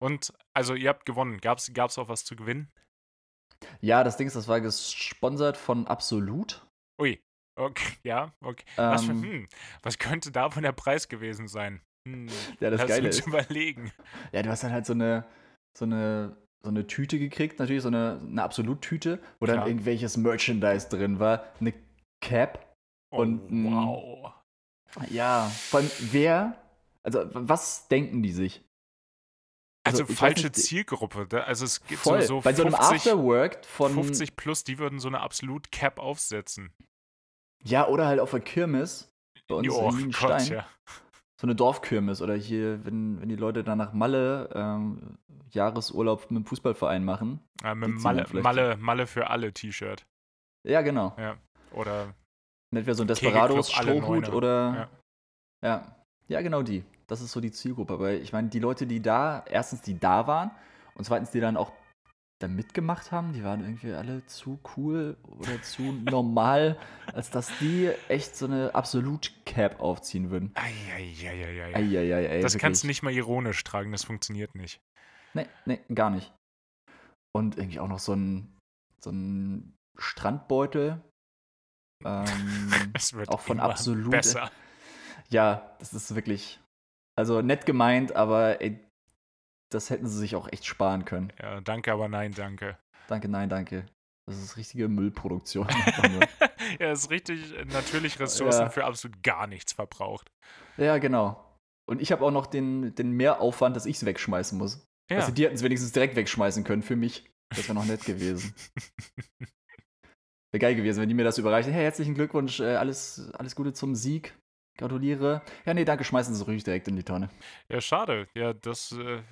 Und, also, ihr habt gewonnen. Gab's, gab's auch was zu gewinnen? Ja, das Ding ist, das war gesponsert von Absolut. Ui. Okay, ja, okay. Was, für, Ähm, hm, was könnte da von der Preis gewesen sein? Hm, Ja, das lass Geile ist, überlegen. ja, du hast dann halt so eine, so eine, so eine Tüte gekriegt, natürlich so eine, eine Absolut-Tüte, wo dann Klar. irgendwelches Merchandise drin war. Eine Cap. Und, oh, mm, wow. Ja, von wer, also was denken die sich? Also, weiß falsche Zielgruppe. Da, also es gibt Voll. so, so Bei so einem 50, Afterwork von, 50 plus, die würden so eine absolut Cap aufsetzen. ja, oder halt auf der Kirmes bei uns Oh in Nienstein. Gott, ja. so eine Dorfkirmes oder hier, wenn, wenn die Leute dann nach Malle ähm, Jahresurlaub mit dem Fußballverein machen. ja mit Malle, Malle, Malle für alle T-Shirt. Ja, genau. Ja. Oder Entweder so ein Desperados Strohhut oder. Ja. Ja. ja. genau die. Das ist so die Zielgruppe. Aber ich meine, die Leute, die da, erstens, die da waren und zweitens, die dann auch da mitgemacht haben, die waren irgendwie alle zu cool oder zu (laughs) normal, als dass die echt so eine Absolut-Cap aufziehen würden. Eieieiei. Eieiei, Das kannst du wirklich. nicht mal ironisch tragen, das funktioniert nicht. Nee, nee, gar nicht. Und irgendwie auch noch so ein, so ein Strandbeutel. (laughs) Ähm, Es wird Auch von Absolut. besser. ja, das ist wirklich, also nett gemeint, aber ey, das hätten sie sich auch echt sparen können. Ja, danke, aber nein, danke. Danke, nein, danke. Das ist richtige Müllproduktion. (laughs) ja, ist richtig äh, natürlich Ressourcen Ja. für absolut gar nichts verbraucht. ja, genau. Und ich habe auch noch den, den Mehraufwand, dass ich es wegschmeißen muss. Ja. Also die hätten es wenigstens direkt wegschmeißen können für mich. Das wäre noch nett gewesen. (laughs) Wäre geil gewesen, wenn die mir das überreichen. Hey, herzlichen Glückwunsch, äh, alles, alles Gute zum Sieg. Gratuliere. Ja, nee, danke, schmeißen Sie es ruhig direkt in die Tonne. ja, schade. Ja, das äh,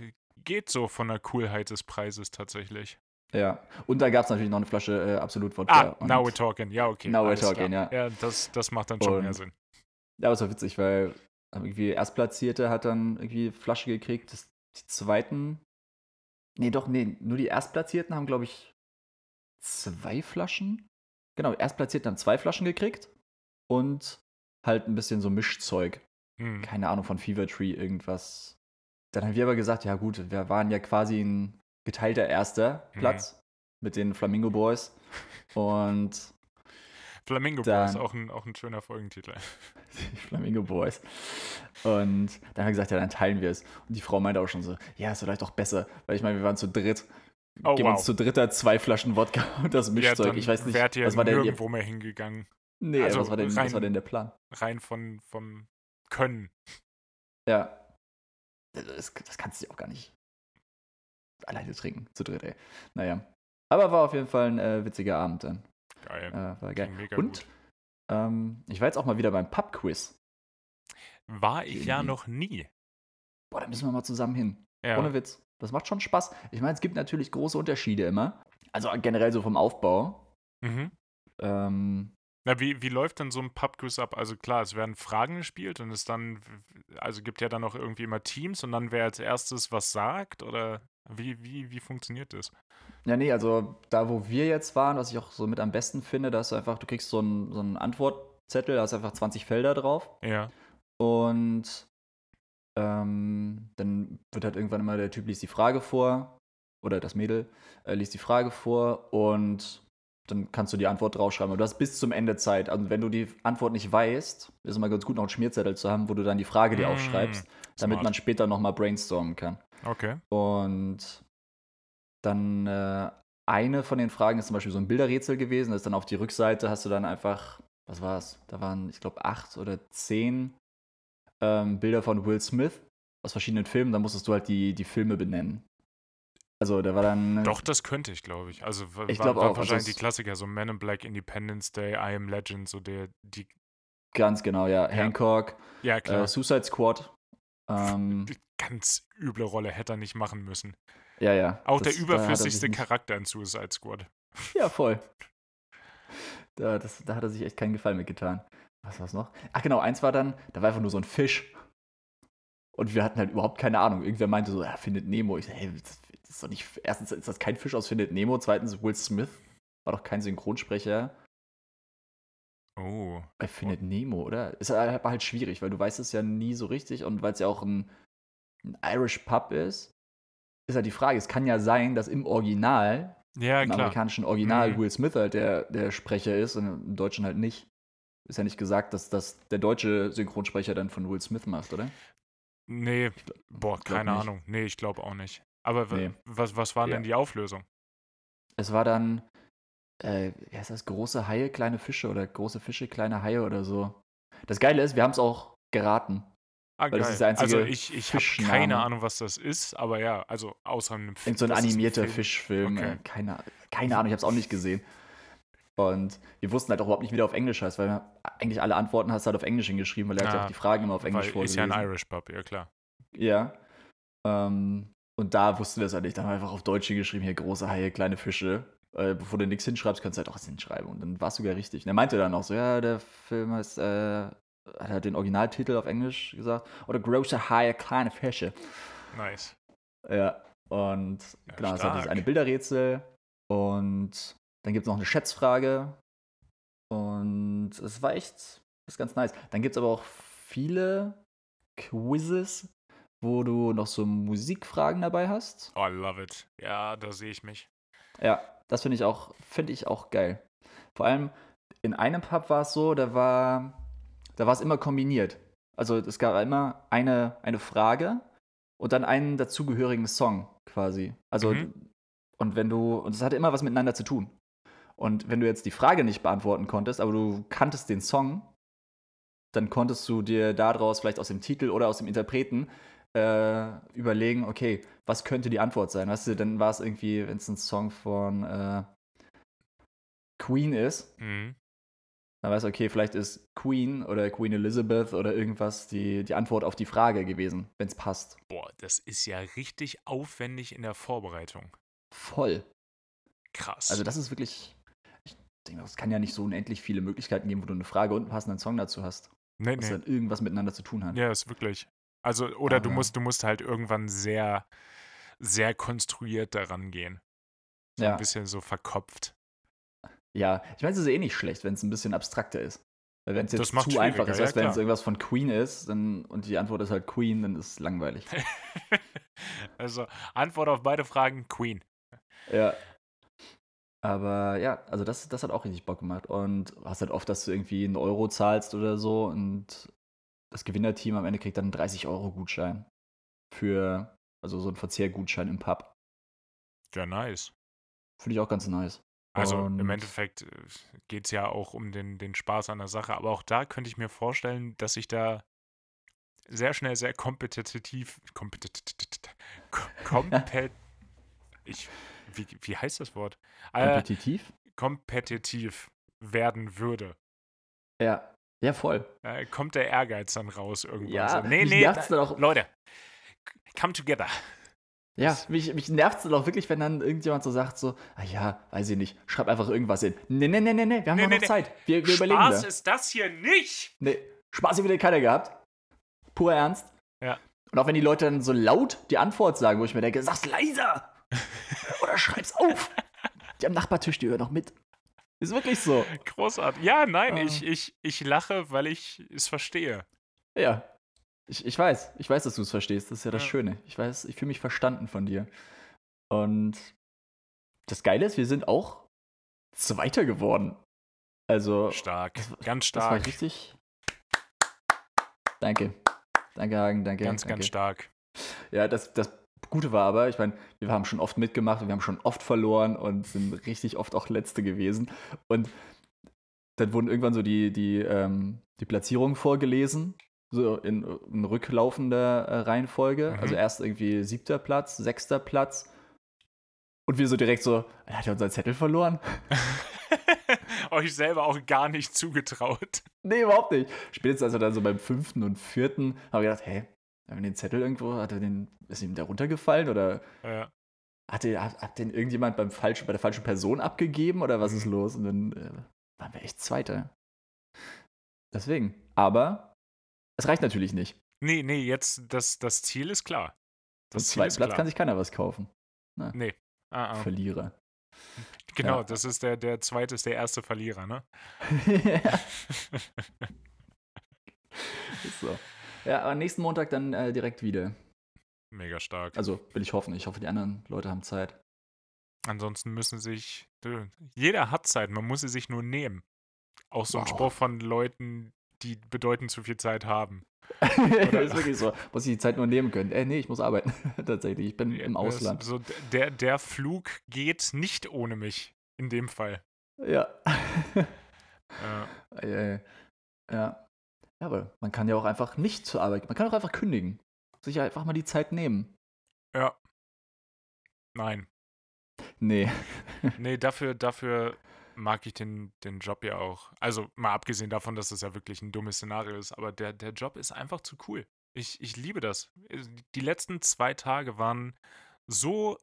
geht so von der Coolheit des Preises tatsächlich. Ja. Und da gab es natürlich noch eine Flasche äh, Absolut Wodka. Ah, now we're talking. Ja, okay. Now we're talking, klar. ja. Ja, das, das macht dann schon mehr Sinn. Ja, aber es war witzig, weil irgendwie Erstplatzierte hat dann irgendwie Flasche gekriegt. Das, die zweiten. Nee, doch, nee, nur die Erstplatzierten haben, glaube ich, zwei Flaschen. Genau, Erstplatzierten haben zwei Flaschen gekriegt. Und halt ein bisschen so Mischzeug. Hm. Keine Ahnung von Fever Tree, irgendwas. Dann haben wir aber gesagt, ja gut, wir waren ja quasi ein geteilter erster Mhm. Platz mit den Flamingo Boys. Und Flamingo Dann- Boys, auch ein, auch ein schöner Folgentitel. die (laughs) Flamingo Boys. Und dann haben wir gesagt, ja, dann teilen wir es. Und die Frau meinte auch schon so, ja, ist vielleicht auch besser. Weil ich meine, wir waren zu dritt. Oh, Geben wow. uns zu dritter zwei Flaschen Wodka und das ja, Mischzeug. dann ich weiß nicht, ihr was war denn ihr, nirgendwo mehr hingegangen. Nee, also was, war denn, was rein- war denn der Plan? Rein von, vom Können. Ja. Das, das kannst du ja auch gar nicht alleine trinken, zu dritt, ey. Naja. Aber war auf jeden Fall ein äh, witziger Abend dann. Geil. Äh, war geil. Und ähm, ich war jetzt auch mal wieder beim Pub-Quiz. War ich ja irgendwie- noch nie. Boah, da müssen wir mal zusammen hin. Ja. Ohne Witz. Das macht schon Spaß. Ich meine, es gibt natürlich große Unterschiede immer. Also generell so vom Aufbau. Mhm. Ähm, Na, wie, wie läuft denn so ein Pub-Quiz ab? Also klar, es werden Fragen gespielt und es dann, also gibt ja dann auch irgendwie immer Teams und dann wer als erstes was sagt oder wie, wie, wie funktioniert das? ja, nee, also da, wo wir jetzt waren, was ich auch so mit am besten finde, da hast du einfach, du kriegst so einen, so einen Antwortzettel, da hast einfach 20 Felder drauf. Ja. Und ähm, dann wird halt irgendwann immer der Typ liest die Frage vor, oder das Mädel äh, liest die Frage vor und dann kannst du die Antwort draufschreiben. Du hast bis zum Ende Zeit. Also wenn du die Antwort nicht weißt, ist immer ganz gut, noch einen Schmierzettel zu haben, wo du dann die Frage dir Mm, aufschreibst, damit smart. man später nochmal brainstormen kann. Okay. Und dann äh, eine von den Fragen ist zum Beispiel so ein Bilderrätsel gewesen. Das ist dann auf die Rückseite, hast du dann einfach, was war es? Da waren, ich glaube, acht oder zehn ähm, Bilder von Will Smith aus verschiedenen Filmen. Da musstest du halt die, die Filme benennen. Also da war dann. Doch, das könnte ich, glaube ich. Also Ich war, war auch, also wahrscheinlich es- die Klassiker, so Man in Black, Independence Day, I Am Legend, so der, die, Ganz genau, ja. Hancock, ja klar, äh, Suicide Squad. Ähm, (laughs) ganz üble Rolle hätte er nicht machen müssen. ja, ja. Auch das- der er überflüssigste Charakter in Suicide Squad. Ja, (laughs) voll. Da, das, da hat er sich echt keinen Gefallen mitgetan. Was war's noch? Ach genau, eins war dann, da war einfach nur so ein Fisch. Und wir hatten halt überhaupt keine Ahnung. Irgendwer meinte so, ja, findet Nemo. Ich so, hey, das, ist doch nicht. Erstens ist das kein Fisch aus Findet Nemo. Zweitens, Will Smith war doch kein Synchronsprecher Oh. bei Findet Nemo, oder? Ist halt- halt schwierig, weil du weißt es ja nie so richtig und weil es ja auch ein, ein Irish Pub ist, ist halt die Frage, es kann ja sein, dass im Original Ja, im klar. amerikanischen Original Mhm. Will Smith halt der, der Sprecher ist und im Deutschen halt nicht. Ist ja nicht gesagt, dass das der deutsche Synchronsprecher dann von Will Smith macht, oder? Nee, boah, keine nicht. Ahnung. Nee, ich glaube auch nicht. Aber Nee. was, was war Ja. denn die Auflösung? Es war dann, äh, wie heißt das, große Haie, kleine Fische oder große Fische, kleine Haie oder so. Das Geile ist, wir haben es auch geraten. Ah, Weil das geil. ist der einzige also ich, ich habe keine Ahnung, was das ist, aber ja, also außer einem Film. Irgend so ein das animierter Film. Fischfilm. Okay. Äh, keine, keine Ahnung, ich habe es auch nicht gesehen. Und wir wussten halt auch überhaupt nicht, wie der auf Englisch heißt, weil eigentlich alle Antworten hast du halt auf Englisch hingeschrieben, weil er hat ja Ah, auch die Fragen immer auf Englisch Weil ist ja vorgelesen. ein Irish Pub, ja klar. Ja. Ähm, und da wussten wir es halt nicht. Da haben wir einfach auf Deutsch geschrieben, hier große Haie, kleine Fische. Äh, bevor du nichts hinschreibst, kannst du halt auch was hinschreiben. Und dann war es sogar richtig. Und er meinte dann auch so, ja, der Film heißt, äh, hat er den Originaltitel auf Englisch gesagt. Oder große Haie, kleine Fische. Nice. Ja. Und Ja, genau, es hat das eine Bilderrätsel. Und dann gibt es noch eine Schätzfrage. Und es war echt, ist ganz nice. Dann gibt es aber auch viele Quizzes, wo du noch so Musikfragen dabei hast. Oh, I love it. Ja, da sehe ich mich. Ja, das finde ich auch, finde ich auch geil. Vor allem in einem Pub war es so, da war, da war es immer kombiniert. Also es gab immer eine, eine Frage und dann einen dazugehörigen Song quasi. Also Mhm. und wenn du, und es hatte immer was miteinander zu tun. Und wenn du jetzt die Frage nicht beantworten konntest, aber du kanntest den Song, dann konntest du dir daraus vielleicht aus dem Titel oder aus dem Interpreten äh, überlegen, okay, was könnte die Antwort sein? Weißt du, dann war es irgendwie, wenn es ein Song von äh, Queen ist, Mhm. dann weißt du, okay, vielleicht ist Queen oder Queen Elizabeth oder irgendwas die, die Antwort auf die Frage gewesen, wenn es passt. Boah, das ist ja richtig aufwendig in der Vorbereitung. Voll. Krass. Also das ist wirklich, ich denke, es kann ja nicht so unendlich viele Möglichkeiten geben, wo du eine Frage und einen passenden Song dazu hast. Nee, was nee. dann irgendwas miteinander zu tun hat. Ja, ist wirklich. Also, oder du Aber- musst, du musst halt irgendwann sehr, sehr konstruiert daran gehen. So Ja. ein bisschen so verkopft. Ja, ich meine, es ist eh nicht schlecht, wenn es ein bisschen abstrakter ist. Weil wenn es jetzt zu einfach ist, ja, wenn es irgendwas von Queen ist dann, und die Antwort ist halt Queen, dann ist es langweilig. (laughs) also, Antwort auf beide Fragen: Queen. ja. Aber ja, also das, das hat auch richtig Bock gemacht. Und hast halt oft, dass du irgendwie einen Euro zahlst oder so und das Gewinnerteam am Ende kriegt dann einen 30-Euro-Gutschein. Für, also so einen Verzehrgutschein im Pub. Ja, nice. Finde ich auch ganz nice. Also im Und- Endeffekt geht es ja auch um den, den Spaß an der Sache. Aber auch da könnte ich mir vorstellen, dass ich da sehr schnell sehr kompetitiv. Kompetitiv. Kompet. (laughs) ich, wie, wie heißt das Wort? Äh, Kompetitiv? kompetitiv werden würde. Ja. Ja, voll. Äh, kommt der Ehrgeiz dann raus irgendwann? Ja, so, nee, nee, da, dann auch- Leute, come together. Ja, mich, mich nervt es dann auch wirklich, wenn dann irgendjemand so sagt, so, ah ja, weiß ich nicht, schreib einfach irgendwas hin. Nee, nee, nee, nee, nee, wir haben Nee, noch, nee. Zeit. Wir, wir überlegen Spaß da. ist das hier nicht. Nee, Spaß hier wieder keiner gehabt. Pur Ernst. Ja. Und auch wenn die Leute dann so laut die Antwort sagen, wo ich mir denke, sag's leiser. (laughs) Oder schreib's auf. Die am Nachbartisch, die hören noch mit. Ist wirklich so. Großartig. Ja, nein, Ah. ich, ich, ich lache, weil ich es verstehe. Ja. Ich, ich weiß, ich weiß, dass du es verstehst. Das ist ja das Ja. Schöne. Ich weiß, ich fühle mich verstanden von dir. Und das Geile ist, wir sind auch Zweiter geworden. Also, Stark. Das- ganz das war stark. richtig. Danke. Danke, Hagen, danke. ganz, danke. ganz stark. Ja, das, das Gute war aber, ich meine, wir haben schon oft mitgemacht und wir haben schon oft verloren und sind richtig oft auch Letzte gewesen. Und dann wurden irgendwann so die, die, ähm, die Platzierungen vorgelesen, so in, in rücklaufender äh, Reihenfolge. Mhm. Also erst irgendwie siebter Platz, sechster Platz. Und wir so direkt so, hat er unseren Zettel verloren? (laughs) Euch selber auch gar nicht zugetraut. Nee, überhaupt nicht. Spätestens also dann so beim fünften und vierten habe ich gedacht, hä, haben den Zettel irgendwo, hat er den, ist ihm der runtergefallen oder Ja. hat, den, hat, hat den irgendjemand beim falschen, bei der falschen Person abgegeben oder was ist Mhm. los? Und dann äh, waren wir echt Zweiter. Deswegen. Aber es reicht natürlich nicht. Nee, nee, jetzt, das, das Ziel ist klar. Das Ziel zweiten ist Platz klar. kann sich keiner was kaufen. Nee. Ah, ah. Verlierer. Genau, Ja. das ist der, der zweite ist der erste Verlierer, ne? (laughs) ja, (laughs) ist so. Ja, aber nächsten Montag dann äh, direkt wieder. Mega stark. Also will ich hoffen. Ich hoffe, die anderen Leute haben Zeit. Ansonsten müssen sich. Jeder hat Zeit, man muss sie sich nur nehmen. Auch so ein Wow. Spruch von Leuten, die bedeutend zu viel Zeit haben. (laughs) das ist wirklich so. Muss ich die Zeit nur nehmen können. Äh, nee, ich muss arbeiten. (laughs) Tatsächlich. Ich bin im Ausland. So, der, der Flug geht nicht ohne mich. In dem Fall. Ja. (laughs) Ja. Ja. Ja, aber man kann ja auch einfach nicht zur Arbeit. Man kann auch einfach kündigen. Sich einfach mal die Zeit nehmen. ja. Nein. Nee. Nee, dafür, dafür mag ich den, den Job ja auch. Also mal abgesehen davon, dass das ja wirklich ein dummes Szenario ist, aber der, der Job ist einfach zu cool. Ich, ich liebe das. Die letzten zwei Tage waren so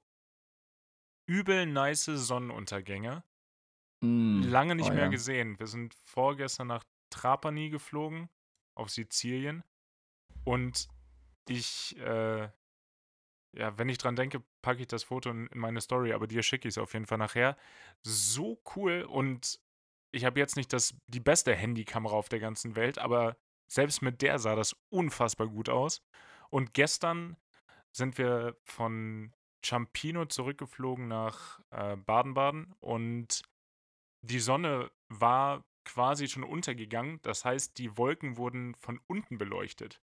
übel nice Sonnenuntergänge. Mm. Lange nicht Oh, mehr ja. gesehen. Wir sind vorgestern nach Trapani geflogen, auf Sizilien. Und ich, äh, ja, wenn ich dran denke, packe ich das Foto in, in meine Story, aber dir schicke ich es auf jeden Fall nachher. So cool und ich habe jetzt nicht das, die beste Handykamera auf der ganzen Welt, aber selbst mit der sah das unfassbar gut aus. Und gestern sind wir von Ciampino zurückgeflogen nach äh, Baden-Baden und die Sonne war quasi schon untergegangen. Das heißt, die Wolken wurden von unten beleuchtet.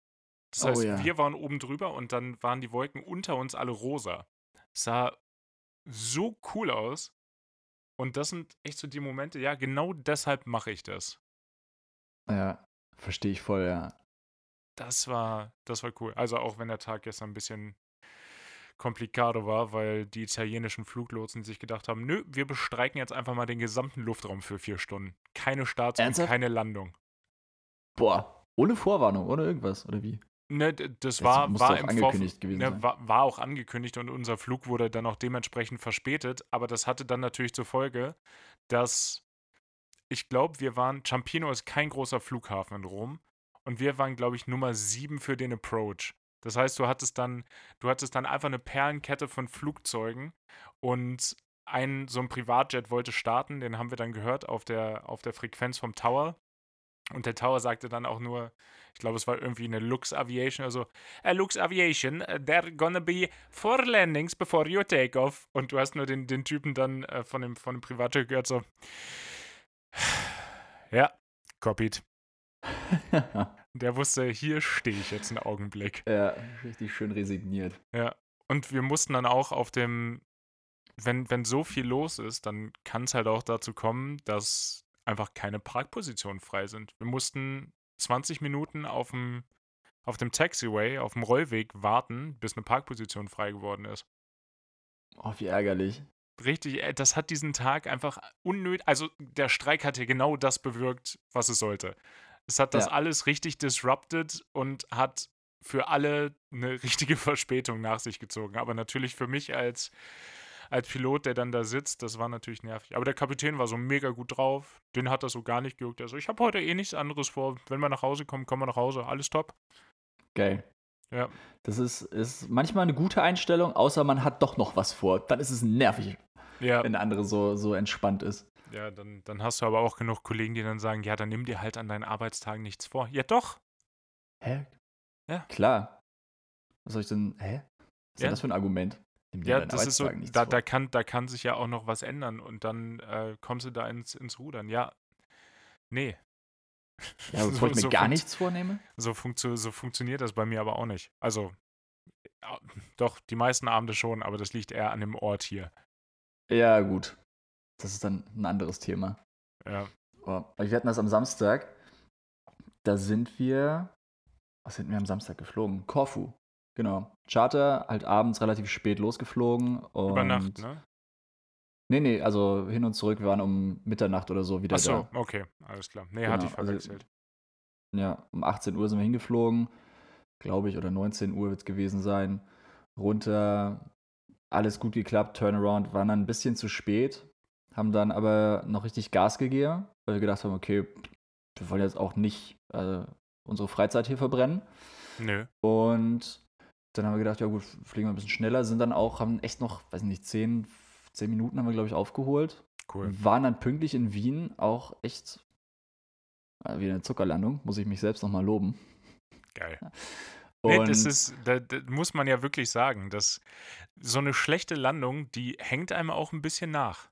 Das Oh heißt, ja. wir waren oben drüber und dann waren die Wolken unter uns alle rosa. Sah so cool aus. Und das sind echt so die Momente, ja, genau deshalb mache ich das. Ja, verstehe ich voll, ja. Das war, das war cool. Also auch wenn der Tag gestern ein bisschen komplikado war, weil die italienischen Fluglotsen sich gedacht haben, nö, wir bestreiken jetzt einfach mal den gesamten Luftraum für vier Stunden. Keine Starts und Ernsthaft? keine Landung. Boah, ohne Vorwarnung, ohne irgendwas, oder wie? Ne, das Das war, war im angekündigt gewesen ne, war, war auch angekündigt und unser Flug wurde dann auch dementsprechend verspätet. Aber das hatte dann natürlich zur Folge, dass ich glaube, wir waren, Ciampino ist kein großer Flughafen in Rom. und wir waren, glaube ich, Nummer 7 für den Approach. Das heißt, du hattest dann, du hattest dann einfach eine Perlenkette von Flugzeugen und ein, so ein Privatjet wollte starten, den haben wir dann gehört auf der, auf der Frequenz vom Tower. Und der Tower sagte dann auch nur, ich glaube, es war irgendwie eine Lux Aviation oder so, uh, Lux Aviation, uh, there gonna be four landings before your takeoff. Und du hast nur den, den Typen dann äh, von, dem, von dem Privatjet gehört, so, (sighs) ja, copied. (laughs) der wusste, hier stehe ich jetzt einen Augenblick. Ja, richtig schön resigniert. Ja. Und wir mussten dann auch auf dem, wenn, wenn so viel los ist, dann kann es halt auch dazu kommen, dass einfach keine Parkpositionen frei sind. Wir mussten 20 Minuten auf dem, auf dem Taxiway, auf dem Rollweg warten, bis eine Parkposition frei geworden ist. Oh, wie ärgerlich. Richtig, äh, das hat diesen Tag einfach unnötig, also der Streik hat ja genau das bewirkt, was es sollte. Es hat das Ja. alles richtig disrupted und hat für alle eine (laughs) richtige Verspätung nach sich gezogen. Aber natürlich für mich als, als Pilot, der dann da sitzt, das war natürlich nervig. Aber der Kapitän war so mega gut drauf. Den hat das so gar nicht gejuckt. Also ich habe heute eh nichts anderes vor. Wenn wir nach Hause kommen, kommen wir nach Hause. Alles top. Geil. Ja. Das ist, ist manchmal eine gute Einstellung, außer man hat doch noch was vor. Dann ist es nervig, Ja, wenn der andere so, so entspannt ist. Ja dann, dann hast du aber auch genug Kollegen, die dann sagen, ja, dann nimm dir halt an deinen Arbeitstagen nichts vor. Ja, doch. Hä? Ja. Klar. Was soll ich denn, hä? Was ist Ja. denn das für ein Argument? Nimm dir Ja, das ist so, da, da, kann, da kann sich ja auch noch was ändern und dann äh, kommst du da ins, ins Rudern. Ja, nee. Ja, (laughs) bevor ich mir so gar nichts vornehme? So, funktio so funktioniert das bei mir aber auch nicht. Also, ja, doch, die meisten Abende schon, aber das liegt eher an dem Ort hier. Ja, gut. Das ist dann ein anderes Thema. Ja, Oh, wir hatten das am Samstag. Da sind wir. Was sind wir am Samstag geflogen? Korfu. Genau. Charter, halt abends relativ spät losgeflogen. Und über Nacht, ne? Nee, nee, also hin und zurück. Wir waren um Mitternacht oder so wieder Ach so, da. okay, alles klar. Nee, Genau, hatte ich also- verwechselt. Ja, um 18 Uhr sind wir hingeflogen. Glaube ich, oder 19 Uhr wird es gewesen sein. Runter. Alles gut geklappt. Turnaround waren dann ein bisschen zu spät. Haben dann aber noch richtig Gas gegeben, weil wir gedacht haben, okay, wir wollen jetzt auch nicht äh, unsere Freizeit hier verbrennen. Nö. Und dann haben wir gedacht, ja gut, fliegen wir ein bisschen schneller. Sind dann auch, haben echt noch, weiß nicht, 10, 10 Minuten haben wir, glaube ich, aufgeholt. Cool. Waren dann pünktlich in Wien auch echt äh, wie eine Zuckerlandung, muss ich mich selbst nochmal loben. Geil. Und Nee, das ist, da, da muss man ja wirklich sagen, dass so eine schlechte Landung, die hängt einem auch ein bisschen nach.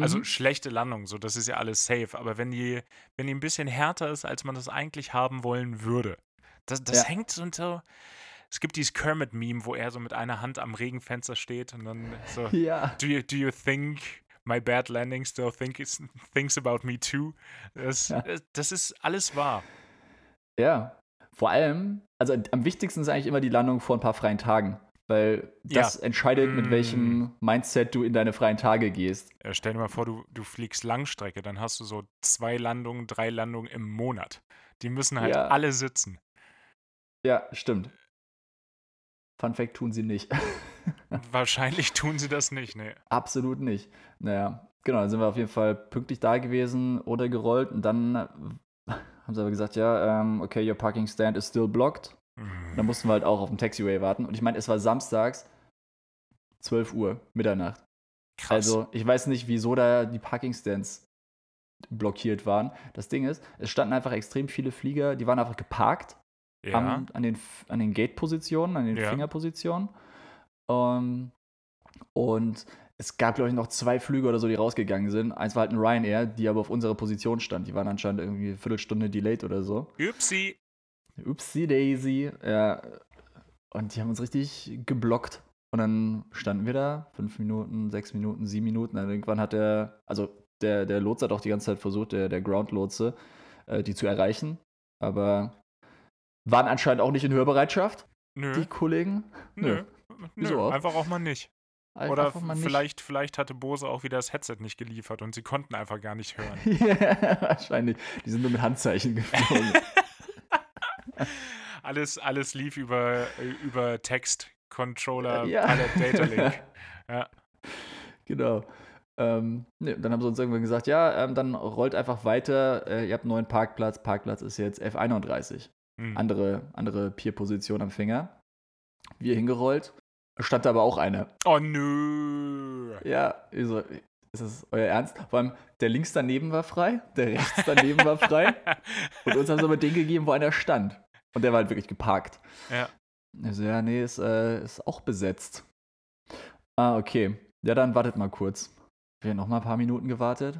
Also Mhm. schlechte Landung, so das ist ja alles safe. Aber wenn die, wenn die ein bisschen härter ist, als man das eigentlich haben wollen würde, das, das Ja. hängt so. so es gibt dieses Kermit-Meme, wo er so mit einer Hand am Regenfenster steht und dann so, (laughs) ja, do you, do you think my bad landing still think is, thinks about me too? Das, Ja. das ist alles wahr. ja. Vor allem, also am wichtigsten ist eigentlich immer die Landung vor ein paar freien Tagen. Weil das entscheidet, mit Mm. welchem Mindset du in deine freien Tage gehst. Ja, stell dir mal vor, du, du fliegst Langstrecke, dann hast du so zwei Landungen, drei Landungen im Monat. Die müssen halt Ja. alle sitzen. Ja, stimmt. Fun Fact tun sie nicht. (laughs) Wahrscheinlich tun sie das nicht, ne. Absolut nicht. Naja, genau, dann sind wir auf jeden Fall pünktlich da gewesen oder gerollt und dann äh, haben sie aber gesagt, ja, ähm, okay, your parking stand is still blocked. Und dann mussten wir halt auch auf dem Taxiway warten. Und ich meine, es war samstags 12 Uhr, Mitternacht. Krass. Also, ich weiß nicht, wieso da die Parkingstands blockiert waren. Das Ding ist, es standen einfach extrem viele Flieger, die waren einfach geparkt ja. am, an den, an den Gate-Positionen, an den Ja. Fingerpositionen. Ähm, und es gab, glaube ich, noch zwei Flüge oder so, die rausgegangen sind. Eins war halt ein Ryanair, die aber auf unserer Position stand. Die waren anscheinend irgendwie eine Viertelstunde delayed oder so. Upsi. Upsi Daisy. Ja. Und die haben uns richtig geblockt. Und dann standen wir da, fünf Minuten, sechs Minuten, sieben Minuten. Dann irgendwann hat der, also der, der Lotse hat auch die ganze Zeit versucht, der, der Ground-Lotse, äh, die zu erreichen. Aber waren anscheinend auch nicht in Hörbereitschaft, Nö. die Kollegen. Nö. Wieso Nö. auch? Einfach auch mal nicht. Einfach Oder mal nicht. vielleicht, vielleicht hatte Bose auch wieder das Headset nicht geliefert und sie konnten einfach gar nicht hören. (laughs) ja, wahrscheinlich. Die sind nur mit Handzeichen geflogen. (laughs) (laughs) alles, alles lief über, äh, über Text, Controller, Ja. Pilot Data (laughs) Link. Ja. Genau. Ähm, ne, dann haben sie uns irgendwann gesagt, ja, ähm, dann rollt einfach weiter, äh, ihr habt einen neuen Parkplatz, Parkplatz ist jetzt F31. Hm. Andere, andere Peer-Position am Finger. Wir hingerollt. Stand da aber auch eine. Oh nö. Ja, so, ist das euer Ernst? Vor allem, der links daneben war frei, der rechts daneben war frei. (laughs) Und uns haben sie aber den gegeben, wo einer stand. Und der war halt wirklich geparkt. Ja. Ich so, ja, nee, ist, äh, ist auch besetzt. Ah, okay. Ja, dann wartet mal kurz. Wir haben noch mal ein paar Minuten gewartet.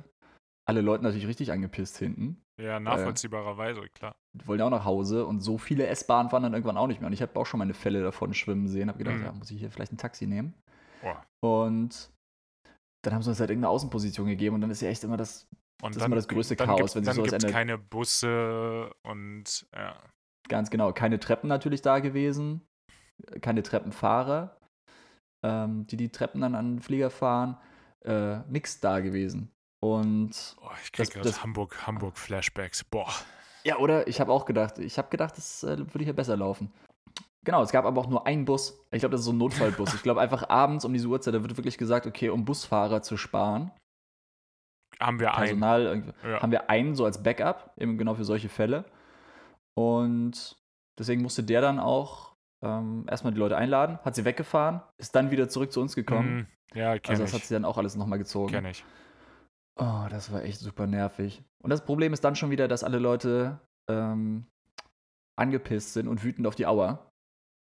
Alle Leute natürlich richtig angepisst hinten. Ja, nachvollziehbarerweise, klar. Die wollen ja auch nach Hause und so viele S-Bahnen waren dann irgendwann auch nicht mehr. Und ich habe auch schon meine Fälle davon schwimmen sehen. Habe gedacht, Mhm. ja, muss ich hier vielleicht ein Taxi nehmen? Boah. Und dann haben sie uns halt irgendeine Außenposition gegeben und dann ist ja echt immer das, Und Das ist dann, immer das größte dann Chaos, gibt, wenn sich dann sowas gibt's ändert. keine Busse und ja. Ganz genau, keine Treppen natürlich da gewesen. Keine Treppenfahrer, ähm, die die Treppen dann an den Flieger fahren. Äh, nix da gewesen. Und Oh, ich krieg Das- gerade Hamburg, Hamburg Flashbacks. Boah. Ja, oder ich habe auch gedacht, ich habe gedacht, das äh, würde hier besser laufen. Genau, es gab aber auch nur einen Bus. Ich glaube, das ist so ein Notfallbus. ich glaube, einfach abends um diese Uhrzeit, da wird wirklich gesagt, okay, um Busfahrer zu sparen, Haben wir einen. Personal, irgendwie, Ja. haben wir einen so als Backup, eben genau für solche Fälle. Und deswegen musste der dann auch ähm, erstmal die Leute einladen, hat sie weggefahren, ist dann wieder zurück zu uns gekommen. Mhm. Ja, also kenne das hat ich. sie dann auch alles nochmal gezogen. Kenn ich. Oh, das war echt super nervig. Und das Problem ist dann schon wieder, dass alle Leute ähm, angepisst sind und wütend auf die Auer.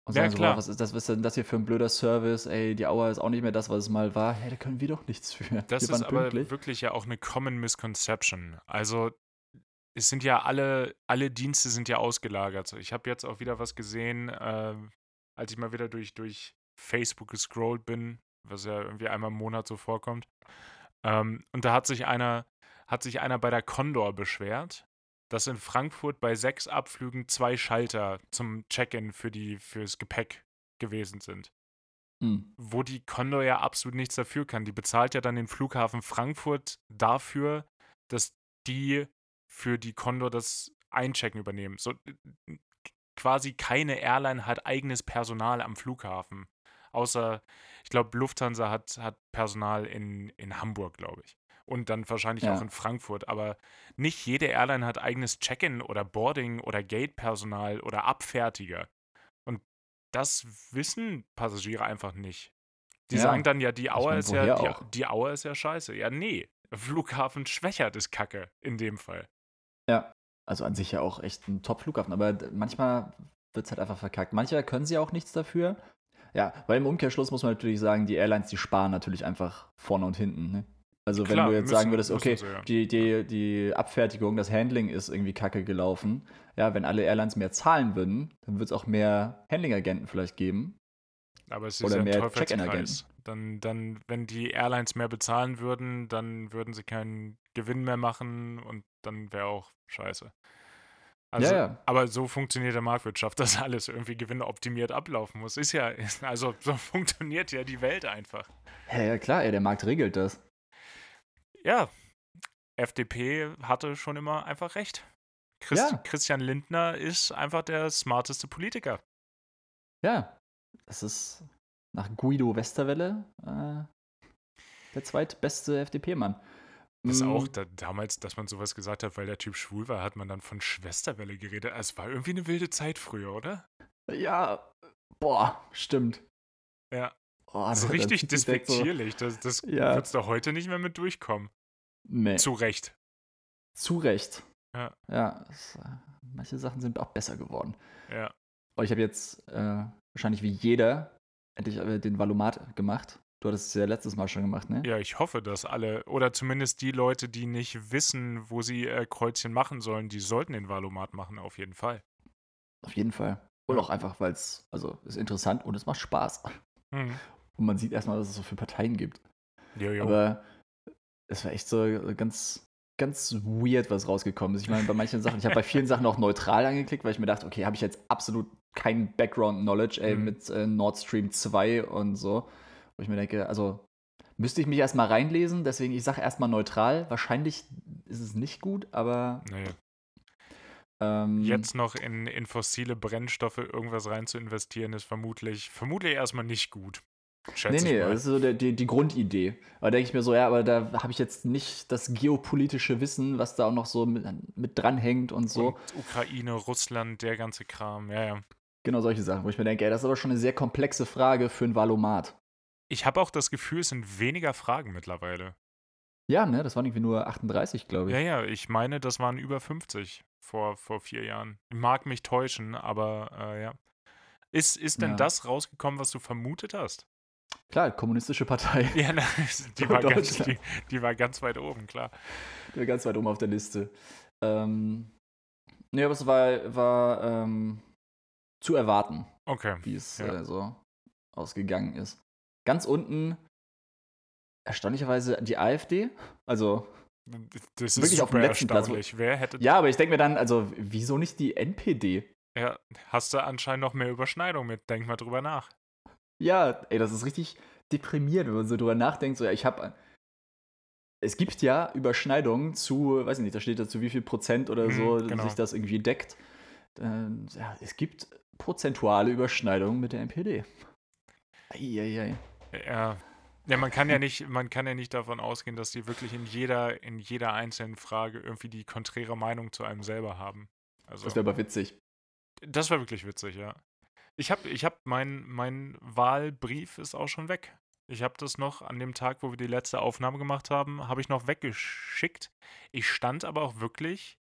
Und Ja, sagen so, klar. "Boah, was ist das, was ist denn das hier für ein blöder Service? Ey, die Auer ist auch nicht mehr das, was es mal war. Hey, da können wir doch nichts für. Das wir ist aber wirklich ja auch eine Common Misconception. Also es sind ja alle, alle Dienste sind ja ausgelagert. Ich habe jetzt auch wieder was gesehen, ähm, als ich mal wieder durch, durch Facebook gescrollt bin, was ja irgendwie einmal im Monat so vorkommt. Ähm, und da hat sich einer, hat sich einer bei der Condor beschwert, dass in Frankfurt bei sechs Abflügen zwei Schalter zum Check-in für die, fürs Gepäck gewesen sind Hm. wo die Condor ja absolut nichts dafür kann. Die bezahlt ja dann den Flughafen Frankfurt dafür, dass die für die Condor das Einchecken übernehmen. So äh, quasi keine Airline hat eigenes Personal am Flughafen. Außer, ich glaube, Lufthansa hat, hat Personal in, in Hamburg, glaube ich. Und dann wahrscheinlich Ja. auch in Frankfurt. Aber nicht jede Airline hat eigenes Check-in oder Boarding oder Gate-Personal oder Abfertiger. Und das wissen Passagiere einfach nicht. Die Ja. sagen dann ja, die Auer ist ja, die, die Auer ist ja scheiße. Ja, nee. Flughafen Schwächert ist Kacke in dem Fall. Ja, also an sich ja auch echt ein Top-Flughafen, aber manchmal wird es halt einfach verkackt. Manche können sie auch nichts dafür. Ja, weil im Umkehrschluss muss man natürlich sagen, die Airlines, die sparen natürlich einfach vorne und hinten. Ne? Also wenn Klar, du jetzt müssen- sagen würdest, okay, sie, ja. die, die, die Abfertigung, das Handling ist irgendwie kacke gelaufen. Ja, wenn alle Airlines mehr zahlen würden, dann wird es auch mehr Handling-Agenten vielleicht geben. Aber es ist Oder ja mehr. Check-in-Agenten. Dann, dann, wenn die Airlines mehr bezahlen würden, dann würden sie keinen Gewinn mehr machen und dann wäre auch scheiße. Also, ja, ja. Aber so funktioniert der Marktwirtschaft, (laughs) dass alles irgendwie gewinnoptimiert ablaufen muss. Ist ja, also so (laughs) funktioniert ja die Welt einfach. Ja, ja, klar, ey, der Markt regelt das. Ja, FDP hatte schon immer einfach recht. Christ, Ja. Christian Lindner ist einfach der smarteste Politiker. Ja, das ist nach Guido Westerwelle äh, der zweitbeste FDP-Mann. Das Mm, auch da, damals, dass man sowas gesagt hat, weil der Typ schwul war, hat man dann von Schwesterwelle geredet. Es war irgendwie eine wilde Zeit früher, oder? Ja, boah, stimmt. Ja. Oh, das dann richtig so- despektierlich. Das, das (laughs) Ja. würdest du heute nicht mehr mit durchkommen. Nee, zu, Zu Recht. Recht. Ja. Ja, es, äh, manche Sachen sind auch besser geworden. Ja. Aber ich habe jetzt äh, wahrscheinlich wie jeder endlich äh, den Valomat gemacht. Du hattest es ja letztes Mal schon gemacht, ne? ja, ich hoffe, dass alle, oder zumindest die Leute, die nicht wissen, wo sie äh, Kreuzchen machen sollen, die sollten den Valomat machen, auf jeden Fall. Auf jeden Fall. Und auch einfach, weil es, also, ist interessant und es macht Spaß. Mhm. Und man sieht erstmal, was es so für Parteien gibt. Jojo. Aber es war echt so ganz, ganz weird, was rausgekommen ist. Ich meine, bei manchen Sachen, ich habe bei vielen Sachen auch neutral angeklickt, weil ich mir dachte, okay, habe ich jetzt absolut kein Background-Knowledge, ey, Mhm. mit äh, Nord Stream 2 und so. Wo ich mir denke, also müsste ich mich erstmal reinlesen, deswegen ich sage erstmal neutral. Wahrscheinlich ist es nicht gut, aber nee. ähm, Jetzt noch in, in fossile Brennstoffe irgendwas rein zu investieren, ist vermutlich, vermutlich erstmal nicht gut. Schätze nee, mal. das ist so der, die, die Grundidee. Aber denke ich mir so, ja, aber da habe ich jetzt nicht das geopolitische Wissen, was da auch noch so mit, mit dranhängt und so. Und Ukraine, Russland, der ganze Kram, ja, ja. Genau solche Sachen, wo ich mir denke, ey, das ist aber schon eine sehr komplexe Frage für ein Valomat. Ich habe auch das Gefühl, es sind weniger Fragen mittlerweile. Ja, ne, das waren irgendwie nur 38, glaube ich. Ja, ja, ich meine, das waren über 50 vor, vor vier Jahren. Mag mich täuschen, aber äh, ja. Ist, ist denn Ja. das rausgekommen, was du vermutet hast? Klar, kommunistische Partei. (laughs) Ja, na, (laughs) die, Von war ganz, die, die war ganz weit oben, klar. Die war ganz weit oben auf der Liste. Ähm, nee, aber es war, war ähm, zu erwarten, Okay. wie es Ja. äh, so ausgegangen ist. Ganz unten, erstaunlicherweise, die AfD. Also, Das ist Wirklich auf dem letzten Platz. Wer hätte. ja, aber ich denke mir dann, also, wieso nicht die NPD? Ja, hast du anscheinend noch mehr Überschneidung mit. Denk mal drüber nach. Ja, ey, das ist richtig deprimierend, wenn man so drüber nachdenkt. So, ja, ich habe. Es gibt ja Überschneidungen zu, weiß ich nicht, da steht dazu, wie viel Prozent oder Mhm, so genau. sich das irgendwie deckt. Ähm, ja, es gibt prozentuale Überschneidungen mit der NPD. Eieiei. Ja. Ja, man kann ja nicht, man kann ja nicht davon ausgehen, dass die wirklich in jeder, in jeder einzelnen Frage irgendwie die konträre Meinung zu einem selber haben. Also, Das wäre aber witzig. das war wirklich witzig, ja. Ich habe, ich habe, mein, mein Wahlbrief ist auch schon weg. Ich habe das noch an dem Tag, wo wir die letzte Aufnahme gemacht haben, habe ich noch weggeschickt. Ich stand aber auch wirklich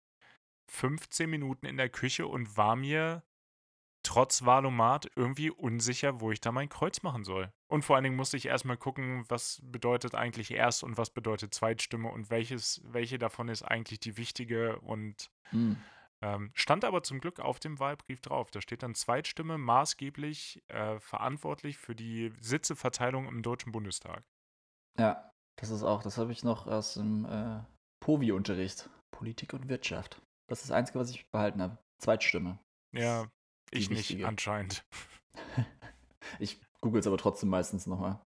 15 Minuten in der Küche und war mir trotz Wahlomat irgendwie unsicher, wo ich da mein Kreuz machen soll. Und vor allen Dingen musste ich erstmal gucken, was bedeutet eigentlich Erst- und was bedeutet Zweitstimme und welches, welche davon ist eigentlich die wichtige und Hm. ähm, stand aber zum Glück auf dem Wahlbrief drauf. Da steht dann Zweitstimme maßgeblich äh, verantwortlich für die Sitzeverteilung im Deutschen Bundestag. Ja, das ist auch, das habe ich noch aus dem äh, POVI-Unterricht. Politik und Wirtschaft. Das ist das Einzige, was ich behalten habe. Zweitstimme. Ja, Ich nicht, wichtige. anscheinend. (laughs) Ich google es aber trotzdem meistens nochmal.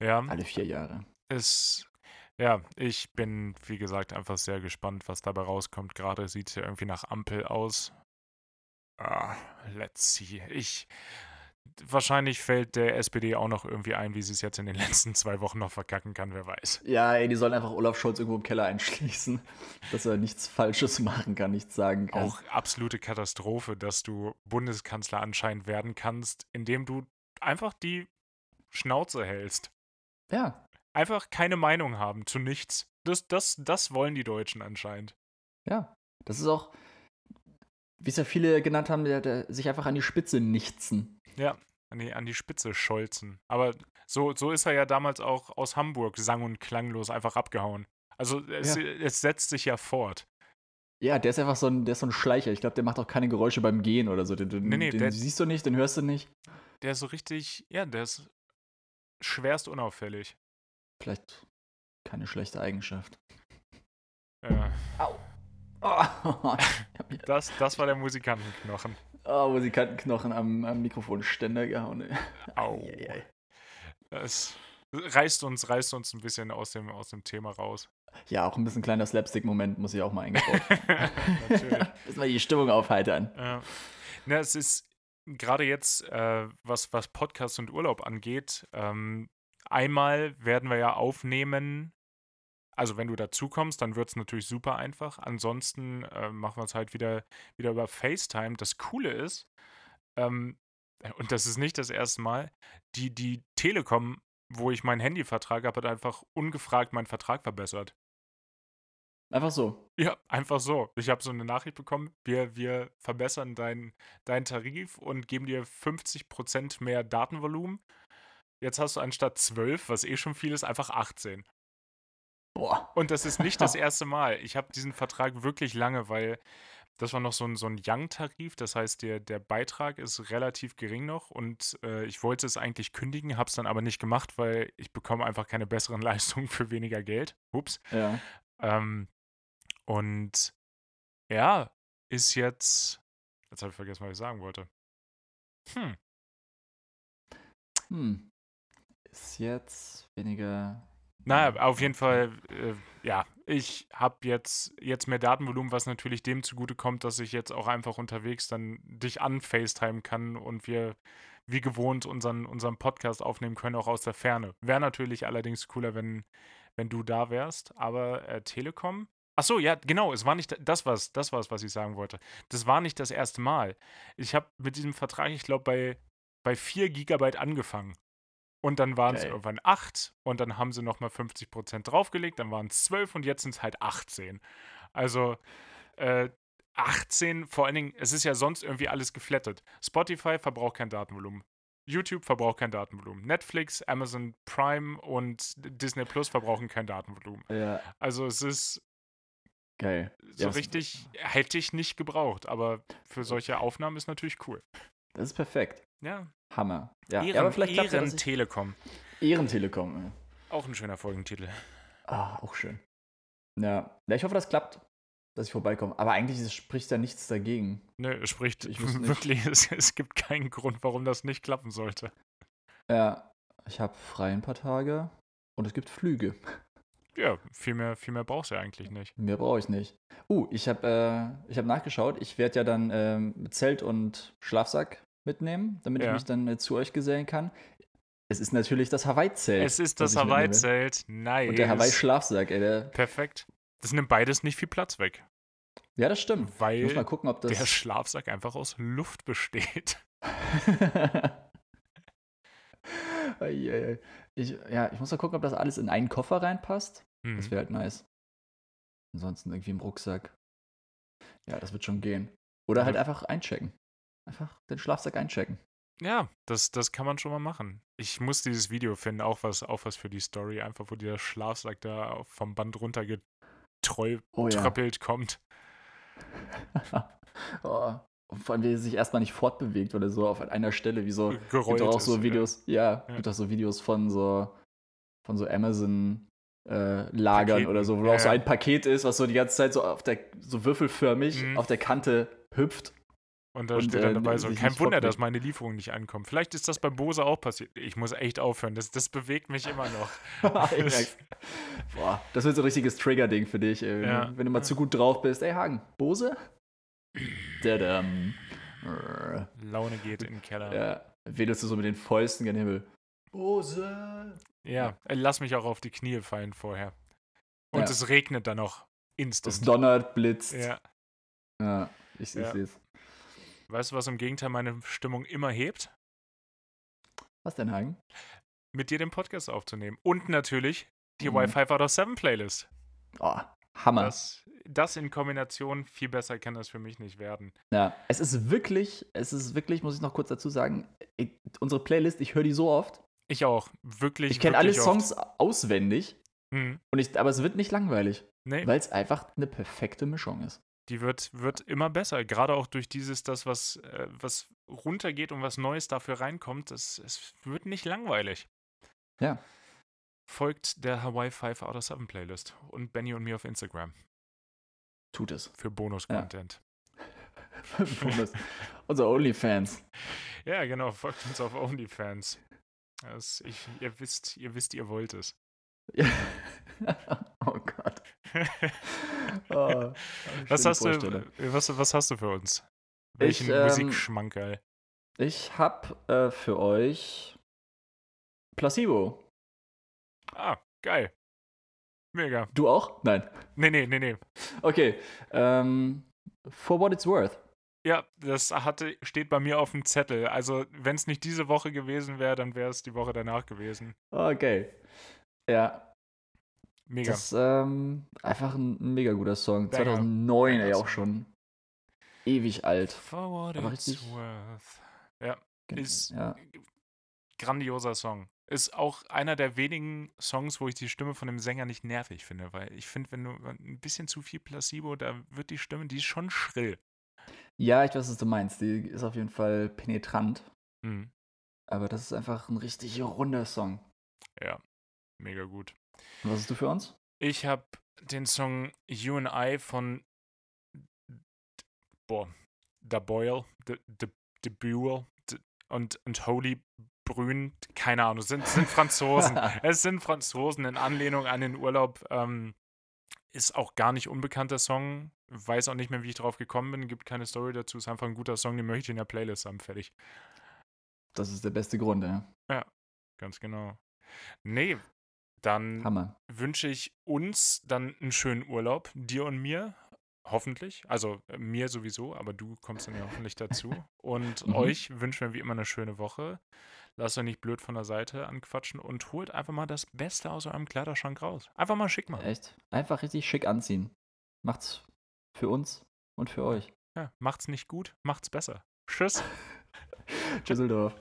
Ja, Alle vier Jahre. es, ja, ich bin, wie gesagt, einfach sehr gespannt, was dabei rauskommt. Gerade sieht es ja irgendwie nach Ampel aus. Ah, let's see. Ich, wahrscheinlich fällt der SPD auch noch irgendwie ein, wie sie es jetzt in den (laughs) letzten zwei Wochen noch verkacken kann, wer weiß. Ja, ey, die sollen einfach Olaf Scholz irgendwo im Keller einschließen, (laughs) dass er nichts Falsches machen kann, nichts sagen kann. Auch absolute Katastrophe, dass du Bundeskanzler anscheinend werden kannst, indem du einfach die Schnauze hältst. Ja, Einfach keine Meinung haben zu nichts. Das, das, das wollen die Deutschen anscheinend. ja. Das ist auch, wie es ja viele genannt haben, der, der sich einfach an die Spitze nichtsen. Ja, an die, an die Spitze scholzen. Aber so, so ist er ja damals auch aus Hamburg sang- und klanglos einfach abgehauen. Also es, Ja. es setzt sich ja fort. Ja, der ist einfach so ein, der ist so ein Schleicher. Ich glaube, der macht auch keine Geräusche beim Gehen oder so. Den, Nee, nee, den der- siehst du nicht, den hörst du nicht. Der ist so richtig, ja, der ist schwerst unauffällig. Vielleicht keine schlechte Eigenschaft. Ja, Oh, das, das war der Musikantenknochen. oh Musikantenknochen am, am Mikrofonständer gehauen. Au. Es reißt uns, reißt uns ein bisschen aus dem, aus dem Thema raus. Ja, auch ein bisschen kleiner Slapstick-Moment muss ich auch mal eingebaut. (laughs) Natürlich. (laughs) Müssen wir die Stimmung aufheitern. Ja. Na, es ist gerade jetzt, äh, was, was Podcast und Urlaub angeht, ähm, einmal werden wir ja aufnehmen. Also wenn du dazu kommst, dann wird es natürlich super einfach. Ansonsten äh, machen wir es halt wieder, wieder über FaceTime. Das Coole ist, ähm, und das ist nicht das erste Mal, die, die Telekom, wo ich meinen Handyvertrag habe, hat einfach ungefragt meinen Vertrag verbessert. Einfach so. Ja, einfach so. Ich habe so eine Nachricht bekommen, wir, wir verbessern deinen deinen Tarif und geben dir 50% mehr Datenvolumen. Jetzt hast du anstatt 12, was eh schon viel ist, einfach 18. Boah. Und das ist nicht das (laughs) erste Mal. Ich habe diesen Vertrag wirklich lange, weil das war noch so ein, so ein Young-Tarif. Das heißt, der, der Beitrag ist relativ gering noch und äh, ich wollte es eigentlich kündigen, habe es dann aber nicht gemacht, weil ich bekomme einfach keine besseren (laughs) Leistungen für weniger Geld. Ups. Ja. Ähm, und ja, ist jetzt. Jetzt habe ich vergessen, was ich sagen wollte. Hm. Hm. Ist jetzt weniger. Naja, auf jeden Fall, äh, ja, ich habe jetzt, jetzt mehr Datenvolumen, was natürlich dem zugutekommt, dass ich jetzt auch einfach unterwegs dann dich an FaceTime kann und wir, wie gewohnt unseren, unseren Podcast aufnehmen können, auch aus der Ferne. Wäre natürlich allerdings cooler, wenn, wenn du da wärst. Aber äh, Telekom. Ach so, ja, genau. Es war nicht das, was das war's, was ich sagen wollte. Das war nicht das erste Mal. Ich habe mit diesem Vertrag, ich glaube, bei, bei 4 Gigabyte angefangen. Und dann waren es irgendwann 8 und dann haben sie nochmal 50% draufgelegt, dann waren es 12 und jetzt sind es halt 18. Also äh, 18, vor allen Dingen, es ist ja sonst irgendwie alles geflattet. Spotify verbraucht kein Datenvolumen. YouTube verbraucht kein Datenvolumen. Netflix, Amazon Prime und Disney Plus verbrauchen kein Datenvolumen. Ja, Also es ist geil. so Ja, richtig, hätte ich nicht gebraucht, aber für solche Aufnahmen ist natürlich cool. Das ist perfekt. Ja, Hammer. Ja, Ehren, ja aber vielleicht klappt ja, Ehren dass ich- Telekom. Ehrentelekom. ey. Auch ein schöner Folgentitel. Ah, auch schön. Ja. ja, ich hoffe, das klappt, dass ich vorbeikomme. Aber eigentlich spricht da nichts dagegen. Nö, es spricht Ich (laughs) wirklich, es, es gibt keinen Grund, warum das nicht klappen sollte. Ja, ich habe frei ein paar Tage und es gibt Flüge. Ja, viel mehr, viel mehr brauchst du ja eigentlich nicht. Mehr brauche ich nicht. Uh, ich habe äh, ich hab nachgeschaut. Ich werde ja dann ähm, Zelt und Schlafsack mitnehmen, damit Ja. ich mich dann äh, zu euch gesellen kann. Es ist natürlich das Hawaii-Zelt. Es ist das. Hawaii-Zelt. Nice. Und der Hawaii-Schlafsack, ey. Der, Perfekt. Das nimmt beides nicht viel Platz weg, ja, das stimmt. Ich muss weil mal gucken, ob das. der Schlafsack einfach aus Luft besteht. (laughs) (laughs) Ich, ja, ich muss mal gucken, ob das alles in einen Koffer reinpasst. Hm. Das wäre halt nice. Ansonsten irgendwie im Rucksack. Ja, das wird schon gehen. Oder halt einfach einchecken. Einfach den Schlafsack einchecken. Ja, das, das kann man schon mal machen. Ich muss dieses Video finden, auch was, auch was für die Story, einfach wo dieser Schlafsack da vom Band runtergetröppelt Oh ja. kommt. (laughs) oh. Vor allem, wie er sich erstmal nicht fortbewegt oder so auf einer Stelle, wie so. Gerollt gibt auch so. Videos, ja, Ja. gibt auch so Videos von so von so Amazon äh, Lagern Paketen, oder so, wo ja, auch so ein Paket ist, was so die ganze Zeit so auf der so würfelförmig Mhm. auf der Kante hüpft. Und da Und, steht dann äh, dabei so, kein Wunder, dass meine Lieferung nicht ankommt. Vielleicht ist das bei Bose auch passiert. Ich muss echt aufhören. Das, das bewegt mich immer noch. (laughs) Boah, das wird so ein richtiges Trigger-Ding für dich, Ja. du, wenn du mal zu gut drauf bist. Ey, Hagen, Bose? Dadam. Laune geht in den Keller. Ja, wedelst du so mit den Fäusten gen Himmel. Bose! Ja, äh, lass mich auch auf die Knie fallen vorher. Und Ja. es regnet dann noch Es instant. donnert, blitzt. Ja. Ja, ich, ich Ja. sehe es. Weißt du, was im Gegenteil meine Stimmung immer hebt? Was denn, Hagen? Mit dir den Podcast aufzunehmen. Und natürlich die Mhm. Wi-Fi out of 7 Playlist. Oh, Hammer. Das, das in Kombination, viel besser kann das für mich nicht werden. Ja, es ist wirklich, es ist wirklich, muss ich noch kurz dazu sagen, ich, unsere Playlist, ich höre die so oft. Ich auch. Wirklich. Ich kenne alle wirklich oft. Songs auswendig, Mhm. und ich, aber es wird nicht langweilig, Nee, weil es einfach eine perfekte Mischung ist. Die wird, wird immer besser. Gerade auch durch dieses, das, was, äh, was runtergeht und was Neues dafür reinkommt. Das, es wird nicht langweilig. Ja. Folgt der Hawaii 5 out of 7 Playlist und Benny und mir auf Instagram Tut es. für Bonus-Content. (laughs) Bonus. Unser OnlyFans. Ja. genau. Folgt uns auf OnlyFans. Das, ich, ihr wisst, ihr wisst, ihr wollt es. Ja. (laughs) oh Gott. Oh, (laughs) was, hast du, was, was hast du für uns? Welchen ähm, Musikschmankerl? Ich hab äh, für euch Placebo. Ah, geil. Mega. Du auch? Nein. Nee, nee, nee, nee. Okay. Ähm, for what it's worth. Ja, das hatte, steht bei mir auf dem Zettel. Also, wenn es nicht diese Woche gewesen wäre, dann wäre es die Woche danach gewesen. Okay. Ja, Mega. das ist ähm, einfach ein, ein mega guter Song. Banger. 2009, ey, Banger auch Song. schon ewig alt. For what aber it's richtig- worth. Ja, ist Ja. grandioser Song. Ist auch einer der wenigen Songs, wo ich die Stimme von dem Sänger nicht nervig finde, weil ich finde, wenn du ein bisschen zu viel Placebo, da wird die Stimme, die ist schon schrill. ja, ich weiß, was du meinst. Die ist auf jeden Fall penetrant. Mhm. Aber das ist einfach ein richtig runder Song. Ja, mega gut. Was hast du für uns? Ich habe den Song You and I von boah, Da Boyle, The, The, The Buell und, und Holy Brün, keine Ahnung, sind, sind Franzosen. (laughs) es sind Franzosen in Anlehnung an den Urlaub. Ähm, ist auch gar nicht unbekannter Song. Weiß auch nicht mehr, wie ich drauf gekommen bin. Gibt keine Story dazu. Ist einfach ein guter Song, den möchte ich in der Playlist haben. Fertig. Das ist der beste Grund, ja. Ja, ganz genau. Nee, dann Hammer. wünsche ich uns dann einen schönen Urlaub, dir und mir. Hoffentlich. Also äh, mir sowieso, aber du kommst dann ja hoffentlich dazu. Und (laughs) Mhm. euch wünschen wir wie immer eine schöne Woche. Lasst euch nicht blöd von der Seite anquatschen und holt einfach mal das Beste aus eurem Kleiderschrank raus. Einfach mal schick machen. Echt. Einfach richtig schick anziehen. Macht's für uns und für euch. Ja, macht's nicht gut, macht's besser. Tschüss. (laughs) Tschüsseldorf.